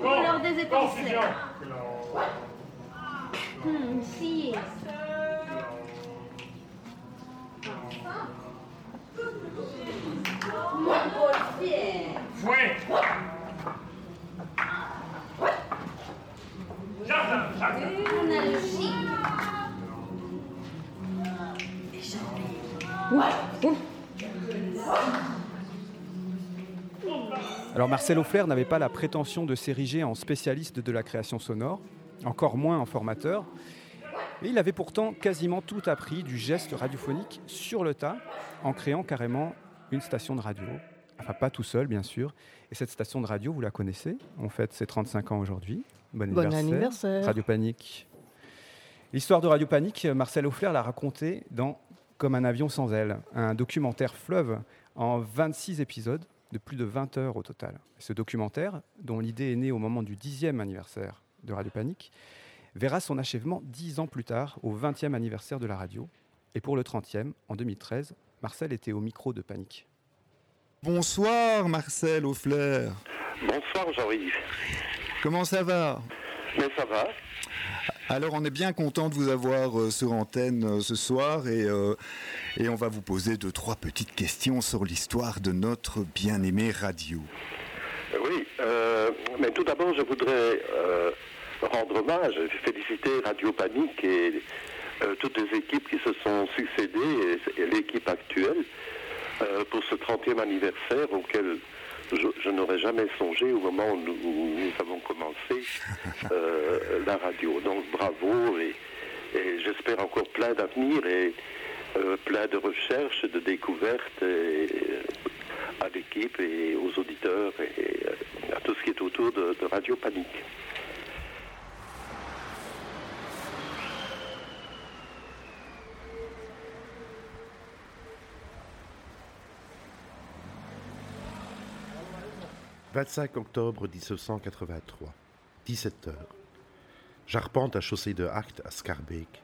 Couleur des étincelles. Hum, si. Alors Marcel Auffler n'avait pas la prétention de s'ériger en spécialiste de la création sonore, encore moins en formateur, mais il avait pourtant quasiment tout appris du geste radiophonique sur le tas, en créant carrément une station de radio. Enfin, pas tout seul, bien sûr. Et cette station de radio, vous la connaissez? On fête ses 35 ans aujourd'hui. Bon, bon anniversaire. Radio Panique. L'histoire de Radio Panique, Marcel Auffler l'a racontée dans Comme un avion sans aile, un documentaire fleuve en 26 épisodes de plus de 20 heures au total. Ce documentaire, dont l'idée est née au moment du 10e anniversaire de Radio Panique, verra son achèvement 10 ans plus tard, au 20e anniversaire de la radio. Et pour le 30e, en 2013, Marcel était au micro de Panique. Bonsoir Marcel Auffler. Bonsoir Jean-Yves. Comment ça va? Mais ça va. Alors on est bien content de vous avoir euh, sur antenne euh, ce soir et, euh, et on va vous poser deux, trois petites questions sur l'histoire de notre bien-aimée radio. Oui, mais tout d'abord je voudrais rendre hommage, féliciter Radio Panique et toutes les équipes qui se sont succédées et, l'équipe actuelle pour ce 30e anniversaire auquel je, n'aurais jamais songé au moment où nous, avons commencé euh, la radio. Donc bravo et, j'espère encore plein d'avenir et euh, plein de recherches, de découvertes à l'équipe et aux auditeurs et à tout ce qui est autour de Radio Panique. 25 octobre 1983, 17 heures. J'arpente la chaussée de Act à Scarbeck,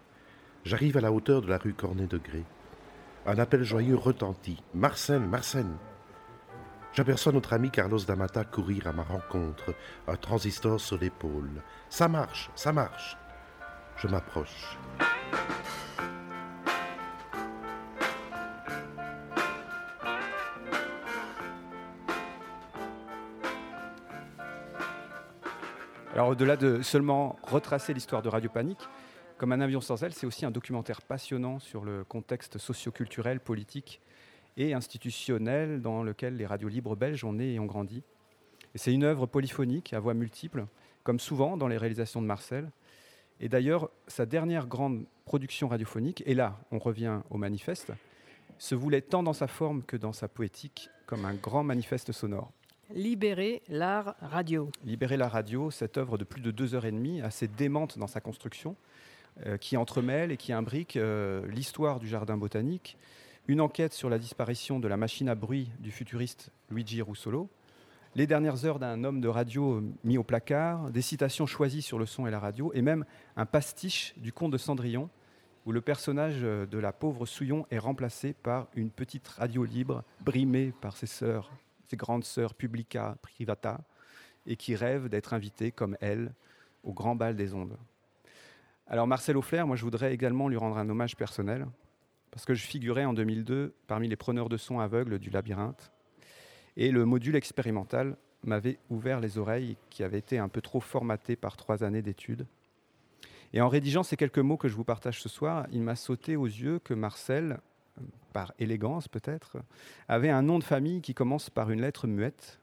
J'arrive à la hauteur de la rue Cornet-Degré. Un appel joyeux retentit. Marcel, Marcel J'aperçois notre ami Carlos Damata courir à ma rencontre, un transistor sur l'épaule. Ça marche, ça marche. Je m'approche. Alors au-delà de seulement retracer l'histoire de Radio Panique, comme un avion sans aile, c'est aussi un documentaire passionnant sur le contexte socio-culturel, politique et institutionnel dans lequel les radios libres belges ont né et ont grandi. C'est une œuvre polyphonique à voix multiples, comme souvent dans les réalisations de Marcel. Et d'ailleurs, sa dernière grande production radiophonique, et là on revient au manifeste, se voulait tant dans sa forme que dans sa poétique comme un grand manifeste sonore. Libérer l'art radio. Libérer la radio, cette œuvre de plus de deux heures et demie, assez démente dans sa construction, euh, qui entremêle et qui imbrique euh, l'histoire du jardin botanique, une enquête sur la disparition de la machine à bruit du futuriste Luigi Russolo, les dernières heures d'un homme de radio mis au placard, des citations choisies sur le son et la radio, et même un pastiche du conte de Cendrillon, où le personnage de la pauvre Souillon est remplacé par une petite radio libre, brimée par ses sœurs, ses grandes sœurs publica, privata, et qui rêve d'être invitée comme elle au grand bal des ondes. Alors Marcel Auffler, moi je voudrais également lui rendre un hommage personnel, parce que je figurais en 2002 parmi les preneurs de son aveugles du labyrinthe, et le module expérimental m'avait ouvert les oreilles qui avaient été un peu trop formatées par trois années d'études. Et en rédigeant ces quelques mots que je vous partage ce soir, il m'a sauté aux yeux que Marcel, par élégance peut-être, avait un nom de famille qui commence par une lettre muette,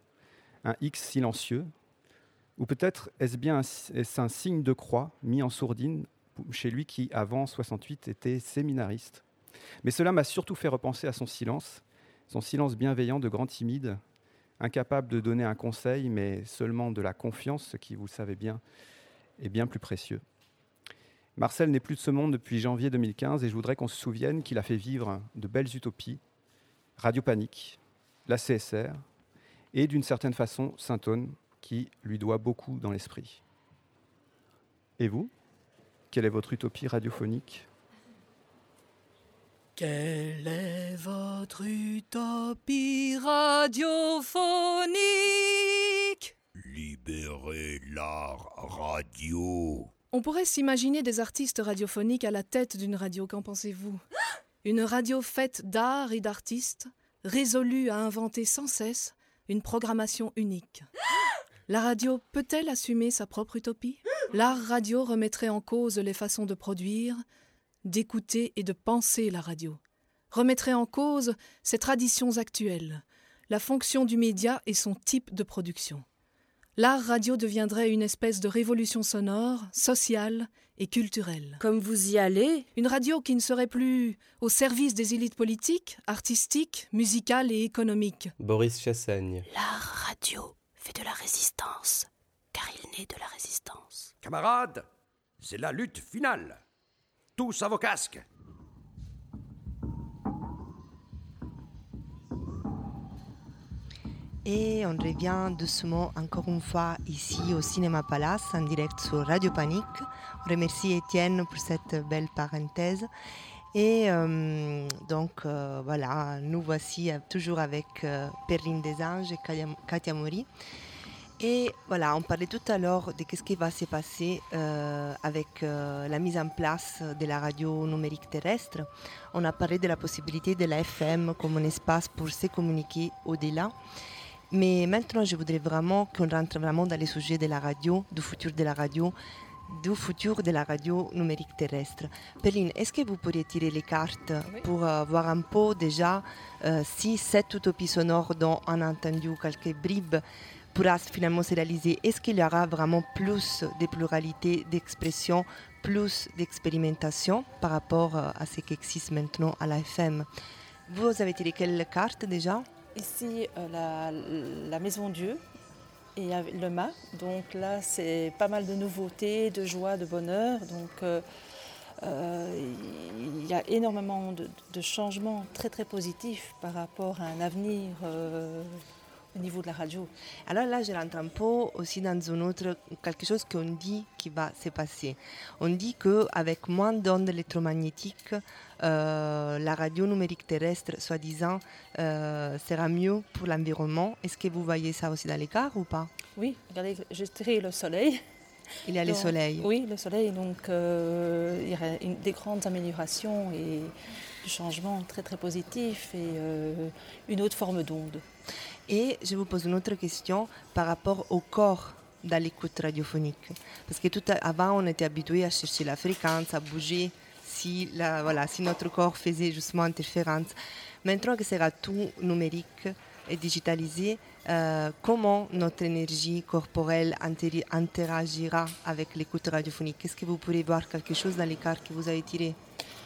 un X silencieux, ou peut-être est-ce bien un, un signe de croix mis en sourdine chez lui qui, avant 68, était séminariste. Mais cela m'a surtout fait repenser à son silence, son silence bienveillant de grand timide, incapable de donner un conseil, mais seulement de la confiance, ce qui, vous le savez bien, est bien plus précieux. Marcel n'est plus de ce monde depuis janvier 2015 et je voudrais qu'on se souvienne qu'il a fait vivre de belles utopies, Radio Panique, la CSR et d'une certaine façon Saint-Aune qui lui doit beaucoup dans l'esprit. Et vous Quelle est votre utopie radiophonique? Quelle est votre utopie radiophonique? Libérer l'art radio. On pourrait s'imaginer des artistes radiophoniques à la tête d'une radio, qu'en pensez-vous? Une radio faite d'art et d'artistes, résolue à inventer sans cesse une programmation unique. La radio peut-elle assumer sa propre utopie? L'art radio remettrait en cause les façons de produire, d'écouter et de penser la radio, remettrait en cause ses traditions actuelles, la fonction du média et son type de production. L'art radio deviendrait une espèce de révolution sonore, sociale et culturelle. Comme vous y allez Une radio qui ne serait plus au service des élites politiques, artistiques, musicales et économiques. Boris Chassaigne. L'art radio fait de la résistance, car il naît de la résistance. Camarades, c'est la lutte finale. Tous à vos casques. Et on revient doucement encore une fois ici au Cinéma Palace en direct sur Radio Panique. On remercie Étienne pour cette belle parenthèse. Et euh, donc euh, voilà, nous voici toujours avec euh, Perrine Desanges et Katia, Mori. Et voilà, on parlait tout à l'heure de ce qui va se passer euh, avec la mise en place de la radio numérique terrestre. On a parlé de la possibilité de la FM comme un espace pour se communiquer au-delà. Mais maintenant, je voudrais vraiment qu'on rentre vraiment dans les sujets de la radio, du futur de la radio, du futur de la radio numérique terrestre. Perline, est-ce que vous pourriez tirer les cartes pour euh, voir un peu déjà euh, si cette utopie sonore dont on a entendu quelques bribes pourra finalement se réaliser Est-ce qu'il y aura vraiment plus de pluralité d'expression, plus d'expérimentation par rapport euh, à ce qui existe maintenant à la FM Vous avez tiré quelle carte déjà? Ici, euh, la, Maison Dieu et le mât. Donc là, c'est pas mal de nouveautés, de joie, de bonheur. Donc euh, euh, il y a énormément de, changements très très positifs par rapport à un avenir au niveau de la radio. Alors là, je rentre un peu aussi dans un autre, quelque chose qu'on dit qui va se passer. On dit qu'avec moins d'ondes électromagnétiques, euh, la radio numérique terrestre, soi-disant, euh, sera mieux pour l'environnement. Est-ce que vous voyez ça aussi dans l'écart ou pas? Oui, regardez, je dirais le soleil. Il y a le soleil. Oui, le soleil. Donc, euh, il y une- des grandes améliorations et du changement très, très positif et une autre forme d'onde. Et je vous pose une autre question par rapport au corps dans l'écoute radiophonique. Parce que tout avant, on était habitué à chercher la fréquence, à bouger si, la, voilà, si notre corps faisait justement interférence. Maintenant que sera tout numérique et digitalisé, euh, comment notre énergie corporelle interagira avec l'écoute radiophonique? Est-ce que vous pourrez voir quelque chose dans l'écart que vous avez tiré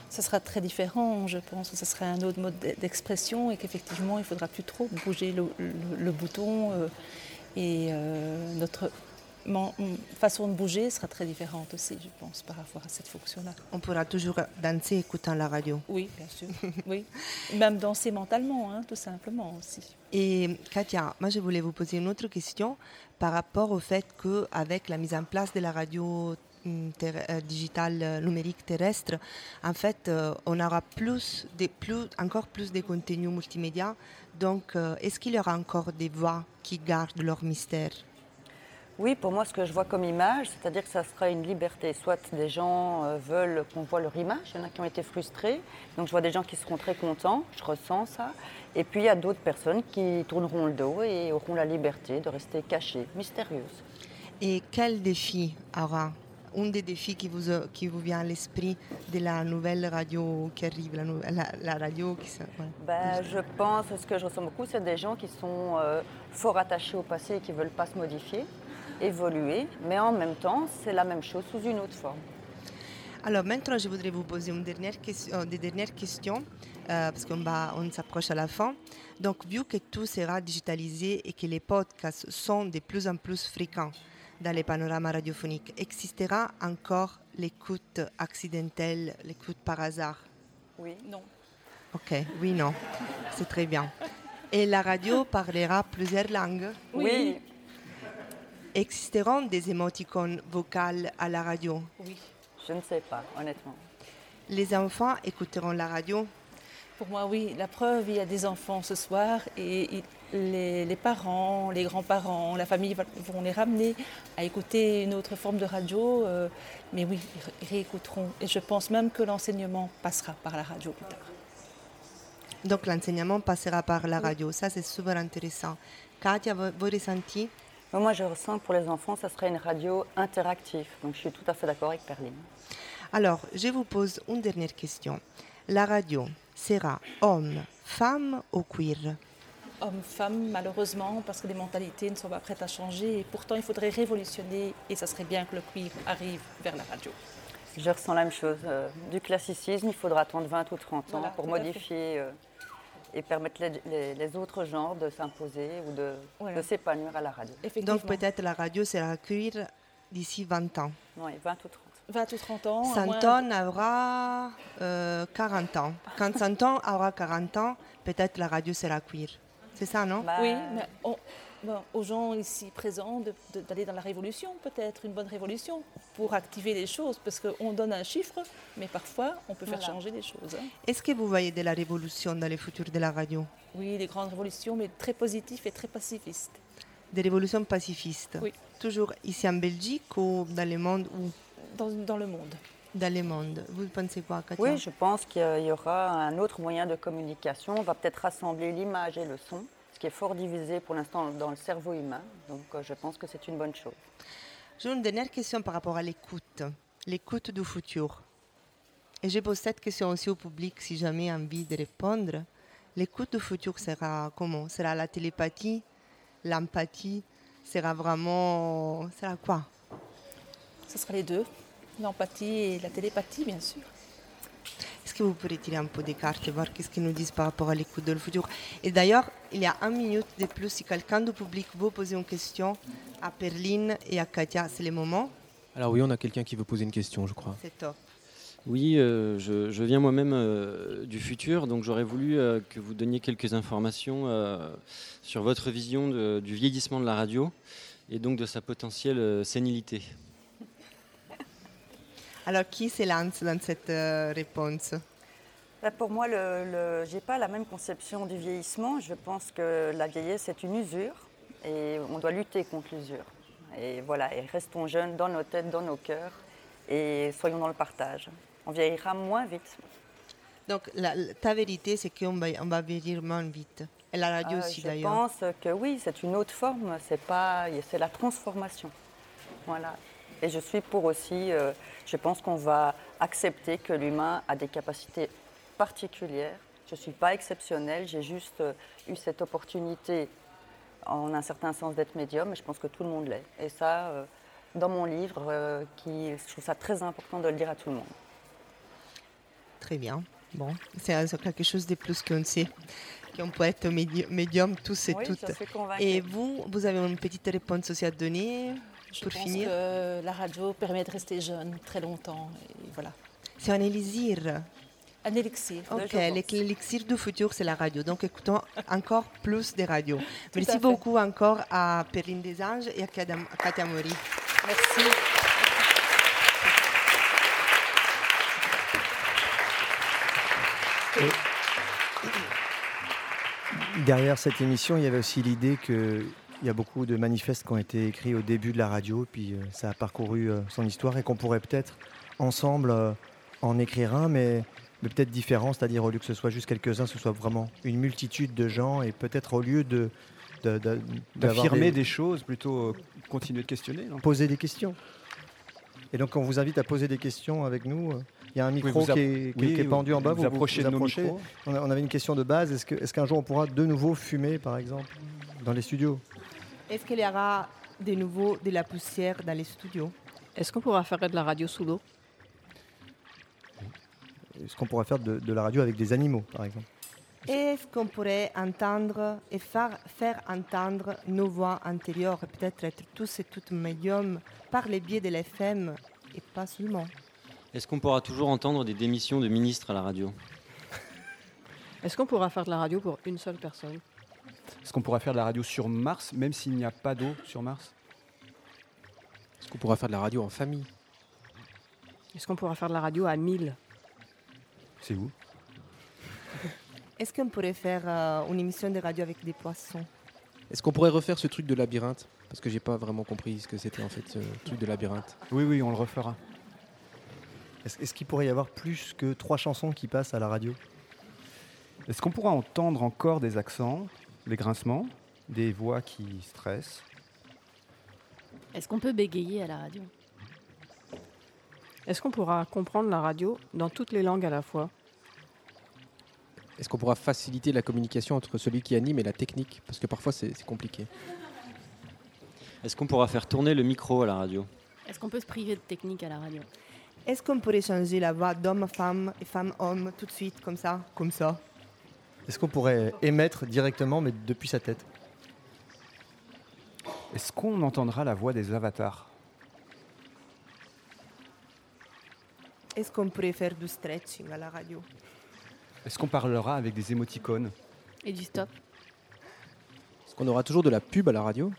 Ce sera très différent, je pense que ce sera un autre mode d'expression et qu'effectivement, il faudra plus trop bouger le, le- le bouton euh, et euh, notre façon de bouger sera très différente aussi, je pense, par rapport à cette fonction-là. On pourra toujours danser écoutant la radio. Oui, bien sûr. oui. Même danser mentalement, hein, tout simplement aussi. Et Katia, moi je voulais vous poser une autre question par rapport au fait qu'avec la mise en place de la radio euh, digitale euh, numérique terrestre, en fait, euh, on aura plus, des, plus, encore plus de contenus multimédia. Donc, est-ce qu'il y aura encore des voix qui gardent leur mystère? Oui, pour moi, ce que je vois comme image, c'est-à-dire que ça sera une liberté. Soit des gens veulent qu'on voit leur image, il y en a qui ont été frustrés, donc je vois des gens qui seront très contents, je ressens ça. Et puis il y a d'autres personnes qui tourneront le dos et auront la liberté de rester cachées, mystérieuses. Et quel défi aura un des défis qui vous, euh, qui vous vient à l'esprit de la nouvelle radio qui arrive, la, nou- la- la radio qui voilà. Ben, je pense, ce que je ressens beaucoup, c'est des gens qui sont euh, fort attachés au passé et qui ne veulent pas se modifier, évoluer, mais en même temps, c'est la même chose sous une autre forme. Alors maintenant, je voudrais vous poser une dernière question, euh, des dernières questions, euh, parce qu'on on s'approche à la fin. Donc, vu que tout sera digitalisé et que les podcasts sont de plus en plus fréquents dans les panoramas radiophoniques, existera encore l'écoute accidentelle, l'écoute par hasard? Oui. Non. Ok, oui, non, c'est très bien. Et la radio parlera plusieurs langues? Oui. Existeront des émoticônes vocales à la radio? Oui. Je ne sais pas, honnêtement. Les enfants écouteront la radio? Pour moi, oui. La preuve, il y a des enfants ce soir et les, les parents, les grands-parents, la famille vont les ramener à écouter une autre forme de radio. euh, mais oui, ils ré- ils réécouteront. Et je pense même que l'enseignement passera par la radio plus tard. Donc l'enseignement passera par la radio. Ça, c'est super intéressant. Katia, vos, vos ressentis? Moi, je ressens que pour les enfants, ça serait une radio interactive. Donc, je suis tout à fait d'accord avec Perline. Alors, je vous pose une dernière question. La radio sera homme, femme ou queer? Hommes-femmes, malheureusement, parce que les mentalités ne sont pas prêtes à changer. Et pourtant, il faudrait révolutionner. Et ça serait bien que le queer arrive vers la radio. Je ressens la même chose. Euh, du classicisme, il faudra attendre 20 ou 30 ans Voilà, pour modifier euh, et permettre les, les- les autres genres de s'imposer ou de, Voilà. de s'épanouir à la radio. Donc peut-être la radio sera queer d'ici 20 ans. Oui, 20 ou 30. 20 ou 30 ans. moins- Santon aura euh, 40 ans. Quand Santon aura 40 ans, peut-être la radio sera queer. C'est ça, non? Oui, mais on- bon, aux gens ici présents d'aller dans la révolution, peut-être une bonne révolution, pour activer les choses, parce qu'on donne un chiffre, mais parfois on peut faire Voilà. changer les choses. hein. Est-ce que vous voyez de la révolution dans le futur de la radio? Oui, des grandes révolutions, mais très positives et très pacifistes. Des révolutions pacifistes? Oui. Toujours ici en Belgique ou dans le monde Dans, dans le monde. Dans le monde. Vous pensez quoi, Katia Oui, je pense qu'il y aura un autre moyen de communication. On va peut-être rassembler l'image et le son, ce qui est fort divisé pour l'instant dans le cerveau humain. Donc euh, je pense que c'est une bonne chose. J'ai une dernière question par rapport à l'écoute. L'écoute du futur. Et je pose cette question aussi au public si jamais envie de répondre. L'écoute du futur sera comment? Sera la télépathie L'empathie? Sera vraiment... Sera quoi? Ce sera les deux, l'empathie et la télépathie, bien sûr. Est-ce que vous pourrez tirer un peu des cartes et voir qu'est-ce qu'ils nous disent par rapport à l'écoute du futur? Et d'ailleurs, il y a une minute de plus. Si quelqu'un du public veut poser une question à Perline et à Katia, c'est le moment. Alors oui, on a quelqu'un qui veut poser une question, je crois. C'est top. Oui, euh, je, je viens moi-même euh, du futur, donc j'aurais voulu euh, que vous donniez quelques informations euh, sur votre vision de- du vieillissement de la radio et donc de sa potentielle euh, sénilité. Alors, qui se lance dans cette euh, réponse? Là, pour moi, je n'ai pas la même conception du vieillissement. Je pense que la vieillesse est une usure et on doit lutter contre l'usure. Et voilà, et restons jeunes dans nos têtes, dans nos cœurs et soyons dans le partage. On vieillira moins vite. Donc, la- ta vérité, c'est qu'on va, on va vieillir moins vite. Et la radio Euh, aussi, je d'ailleurs. pense que oui, c'est une autre forme, c'est pas, c'est la transformation. Voilà. Et je suis pour aussi, euh, je pense qu'on va accepter que l'humain a des capacités particulières. Je ne suis pas exceptionnelle, j'ai juste euh, eu cette opportunité, en un certain sens, d'être médium, et je pense que tout le monde l'est. Et ça, euh, dans mon livre, qui, je trouve ça très important de le dire à tout le monde. Très bien. Bon, c'est quelque chose de plus qu'on sait, qu'on peut être médi- médium tous et Oui, toutes. Et vous, vous avez une petite réponse aussi à donner Je pour pense finir que la radio permet de rester jeune très longtemps. Et voilà. C'est un élixir. Un élixir. Ok, l'élixir du futur, c'est la radio. Donc écoutons encore plus de radio. à Merci beaucoup encore à Perrine des Anges et à Katia Mori. Merci. Derrière cette émission, il y avait aussi l'idée qu'il y a beaucoup de manifestes qui ont été écrits au début de la radio, puis euh, ça a parcouru euh, son histoire et qu'on pourrait peut-être ensemble euh, en écrire un, mais, mais peut-être différent, c'est-à-dire au lieu que ce soit juste quelques-uns, ce soit vraiment une multitude de gens et peut-être au lieu de de- de- d'avoir D'affirmer des... choses, plutôt continuer de questionner. non? Poser des questions. Et donc on vous invite à poser des questions avec nous. Il y a un micro vous qui, est, qui est- oui, qui est pendu en bas. vous approchez de nos micros. On, a- on avait une question de base. Est-ce qu'un jour on pourra de nouveau fumer, par exemple, dans les studios? Est-ce qu'il y aura de nouveau de la poussière dans les studios? Est-ce qu'on pourra faire de la radio sous l'eau? Est-ce qu'on pourra faire de, de la radio avec des animaux, par exemple? Est-ce qu'on pourrait entendre et faire, faire entendre nos voix intérieures et peut-être être tous et toutes médiums par le biais de l'FM et pas seulement? Est-ce qu'on pourra toujours entendre des démissions de ministres à la radio? Est-ce qu'on pourra faire de la radio pour une seule personne? Est-ce qu'on pourra faire de la radio sur Mars, même s'il n'y a pas d'eau sur Mars? Est-ce qu'on pourra faire de la radio en famille? Est-ce qu'on pourra faire de la radio à 1000 C'est où? Est-ce qu'on pourrait faire euh, une émission de radio avec des poissons? Est-ce qu'on pourrait refaire ce truc de labyrinthe? Parce que j'ai pas vraiment compris ce que c'était en fait ce truc de labyrinthe. Oui, oui, on le refera. Est-ce est-ce qu'il pourrait y avoir plus que trois chansons qui passent à la radio? Est-ce qu'on pourra entendre encore des accents, des grincements, des voix qui stressent. Est-ce qu'on peut bégayer à la radio? Est-ce qu'on pourra comprendre la radio dans toutes les langues à la fois? Est-ce qu'on pourra faciliter la communication entre celui qui anime et la technique? Parce que parfois c'est c'est compliqué. Est-ce qu'on pourra faire tourner le micro à la radio? Est-ce qu'on peut se priver de technique à la radio? Est-ce qu'on pourrait changer la voix d'homme à femme et femme homme tout de suite comme ça? Comme ça Est-ce qu'on pourrait émettre directement, mais depuis sa tête? Est-ce qu'on entendra la voix des avatars? Est-ce qu'on pourrait faire du stretching à la radio? Est-ce qu'on parlera avec des émoticônes? Et du stop? Est-ce qu'on aura toujours de la pub à la radio?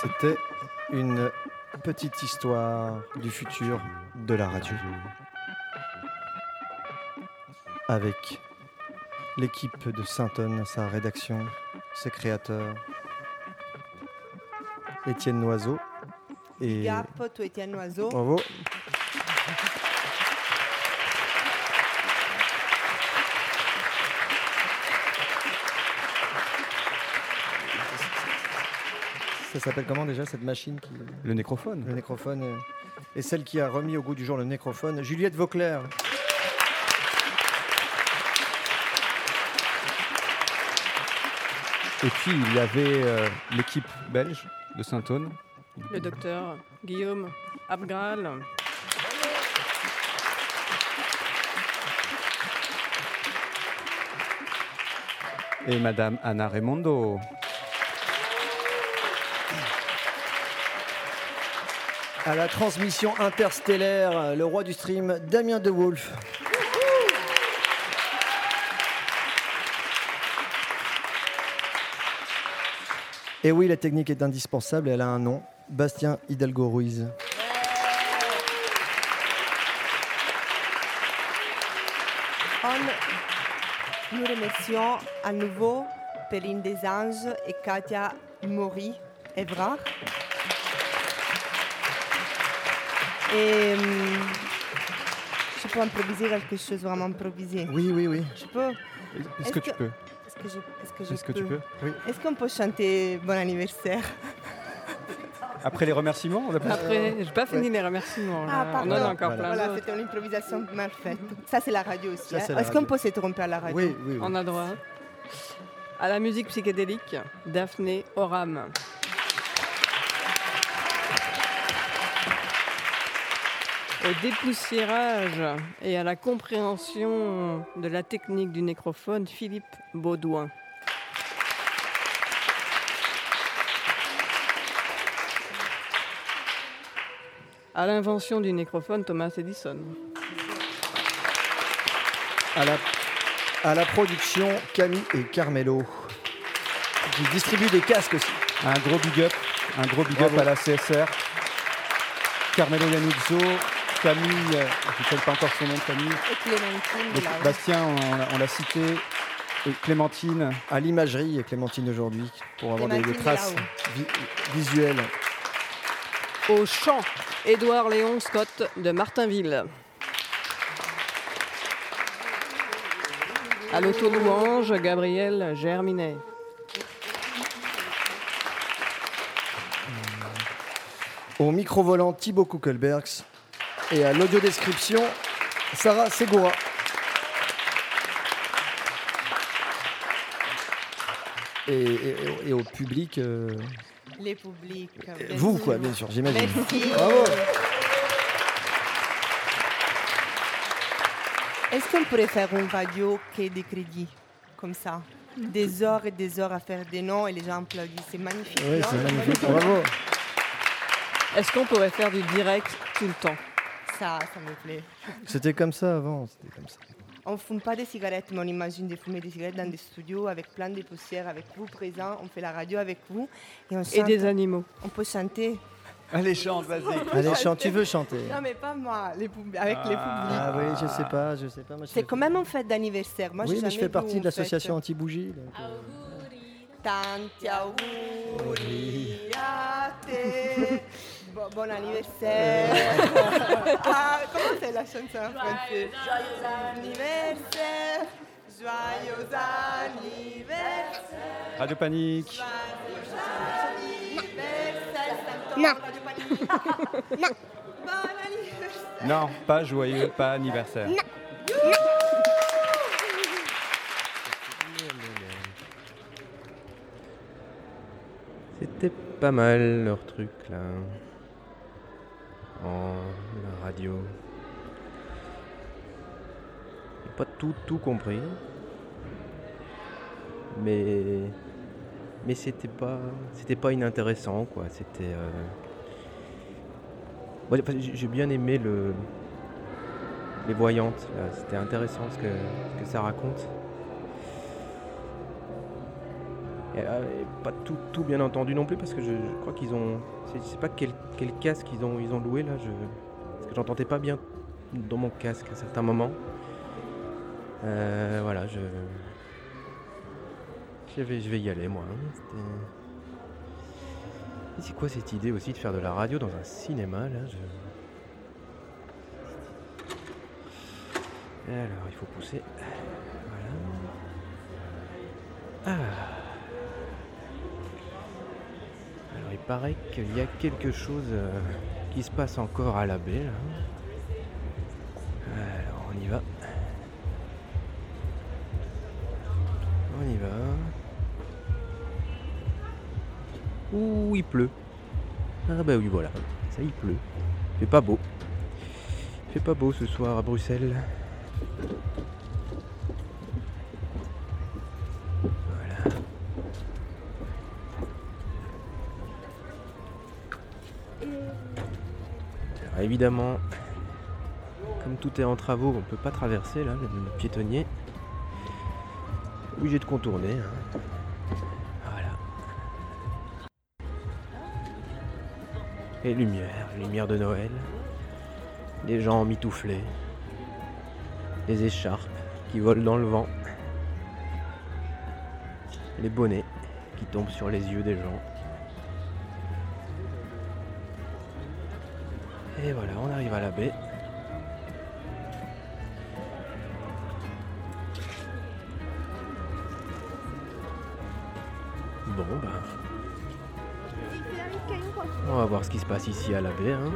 C'était une petite histoire du futur de la radio. Avec l'équipe de Saint-Onne, sa rédaction, ses créateurs, Étienne Noiseau et Étienne Oiseau. bravo. Ça s'appelle comment déjà cette machine qui... Le nécrophone. Le nécrophone. euh, Et celle qui a remis au goût du jour le nécrophone, Juliette Vauclair. Et puis il y avait euh, l'équipe belge de Saint-Aune. Le docteur Guillaume Abgral. et Madame Anna Raimondo. À la transmission interstellaire, le roi du stream, Damien De Wolf. Et oui, la technique est indispensable, elle a un nom, Bastien Hidalgo Ruiz. Nous remercions à nouveau Perrine des Anges et Katia Maury Et hum, je peux improviser quelque chose, vraiment improviser. Oui, oui, oui. Je peux. Est-ce que tu peux? Est-ce que je, est-ce que je Est-ce que tu peux? Oui. Est-ce qu'on peut chanter Bon anniversaire? Après les remerciements, on a pas- Après, j'ai pas fini les remerciements. Ah, là. pardon. On en a encore plein Voilà, c'était une improvisation mal faite. Ça, c'est la radio aussi. Ça, hein. Est-ce qu'on peut se tromper à la radio? On a droit. À la musique psychédélique, Daphné Oram. Au dépoussiérage et à la compréhension de la technique du nécrophone, Philippe Baudouin. À l'invention du nécrophone, Thomas Edison. À la, à la production, Camille et Carmelo. Qui distribuent des casques aussi. Un gros big up, un gros big up Bravo. à la CSR. Carmelo Yanuzzo, Camille, euh, je ne sais pas encore son nom de famille. Et Clémentine, Donc, là. Bastien, on, l'a- on l'a cité. Et Clémentine. À l'imagerie, et Clémentine aujourd'hui, pour avoir des, traces vi- visuelles. Au chant, Édouard Léon Scott de Martinville. À l'auto-louange, Gabriel Germinet. Au micro-volant, Thibaut Kuckelbergs. Et à l'audio-description, Sarah Segura. Et, et- et au public, euh, Les publics. bien vous, quoi, bien sûr, j'imagine. Merci. Bravo. Est-ce qu'on pourrait faire une radio qui est des crédits, comme ça? Des heures et des heures à faire des noms et les gens applaudissent. C'est magnifique. Oui, non? c'est magnifique. Bravo. Est-ce qu'on pourrait faire du direct tout le temps? Ça, ça me plaît. C'était comme ça avant. C'était comme ça. On ne fume pas des cigarettes, mais on imagine de fumer des cigarettes dans des studios avec plein de poussières, avec vous présents. On fait la radio avec vous. Et, on Et chante. des animaux. On peut chanter. Allez, chante, vas-y. Allez, chante, tu veux chanter Non, mais pas moi, les poub- avec les publics. Ah oui, je sais pas, je sais pas. moi, je C'est quand même une fête d'anniversaire. Moi, oui, mais je fais partie de l'association anti-bougie. donc, euh, Tanti auguri a te. Bo- bon anniversaire. ah, comment c'est la chanson en français? Joyeux anniversaire. Joyeux anniversaire. Radio Panique. Non. non. Bon anniversaire. Non, pas joyeux, pas anniversaire. C'était pas mal leur truc là. En la radio. J'ai pas tout tout compris. Mais mais c'était pas c'était pas inintéressant quoi. C'était euh, j'ai bien aimé le les voyantes. C'était intéressant ce que ça raconte. Euh, et pas tout, tout bien entendu non plus parce que je, crois qu'ils ont. Je sais pas quel, casque ils ont, ils ont loué là. Je, parce que j'entendais pas bien dans mon casque à certains moments. Euh, voilà, je. Je vais, je vais y aller moi. hein. C'est quoi cette idée aussi de faire de la radio dans un cinéma là. Alors il faut pousser. Voilà. Ah. Alors il paraît qu'il y a quelque chose euh, qui se passe encore à la baie là. Alors on y va. On y va. Ouh il pleut. Ah bah oui voilà. Ça il pleut. Il fait pas beau. Il fait pas beau ce soir à Bruxelles. Évidemment, comme tout est en travaux, on ne peut pas traverser là, le piétonnier. Obligé de contourner. hein. Et lumière, lumière de Noël. Des gens mitouflés. Des écharpes qui volent dans le vent. Les bonnets qui tombent sur les yeux des gens. Et voilà, on arrive à la baie. Bon, ben. On va voir ce qui se passe ici à la baie. hein.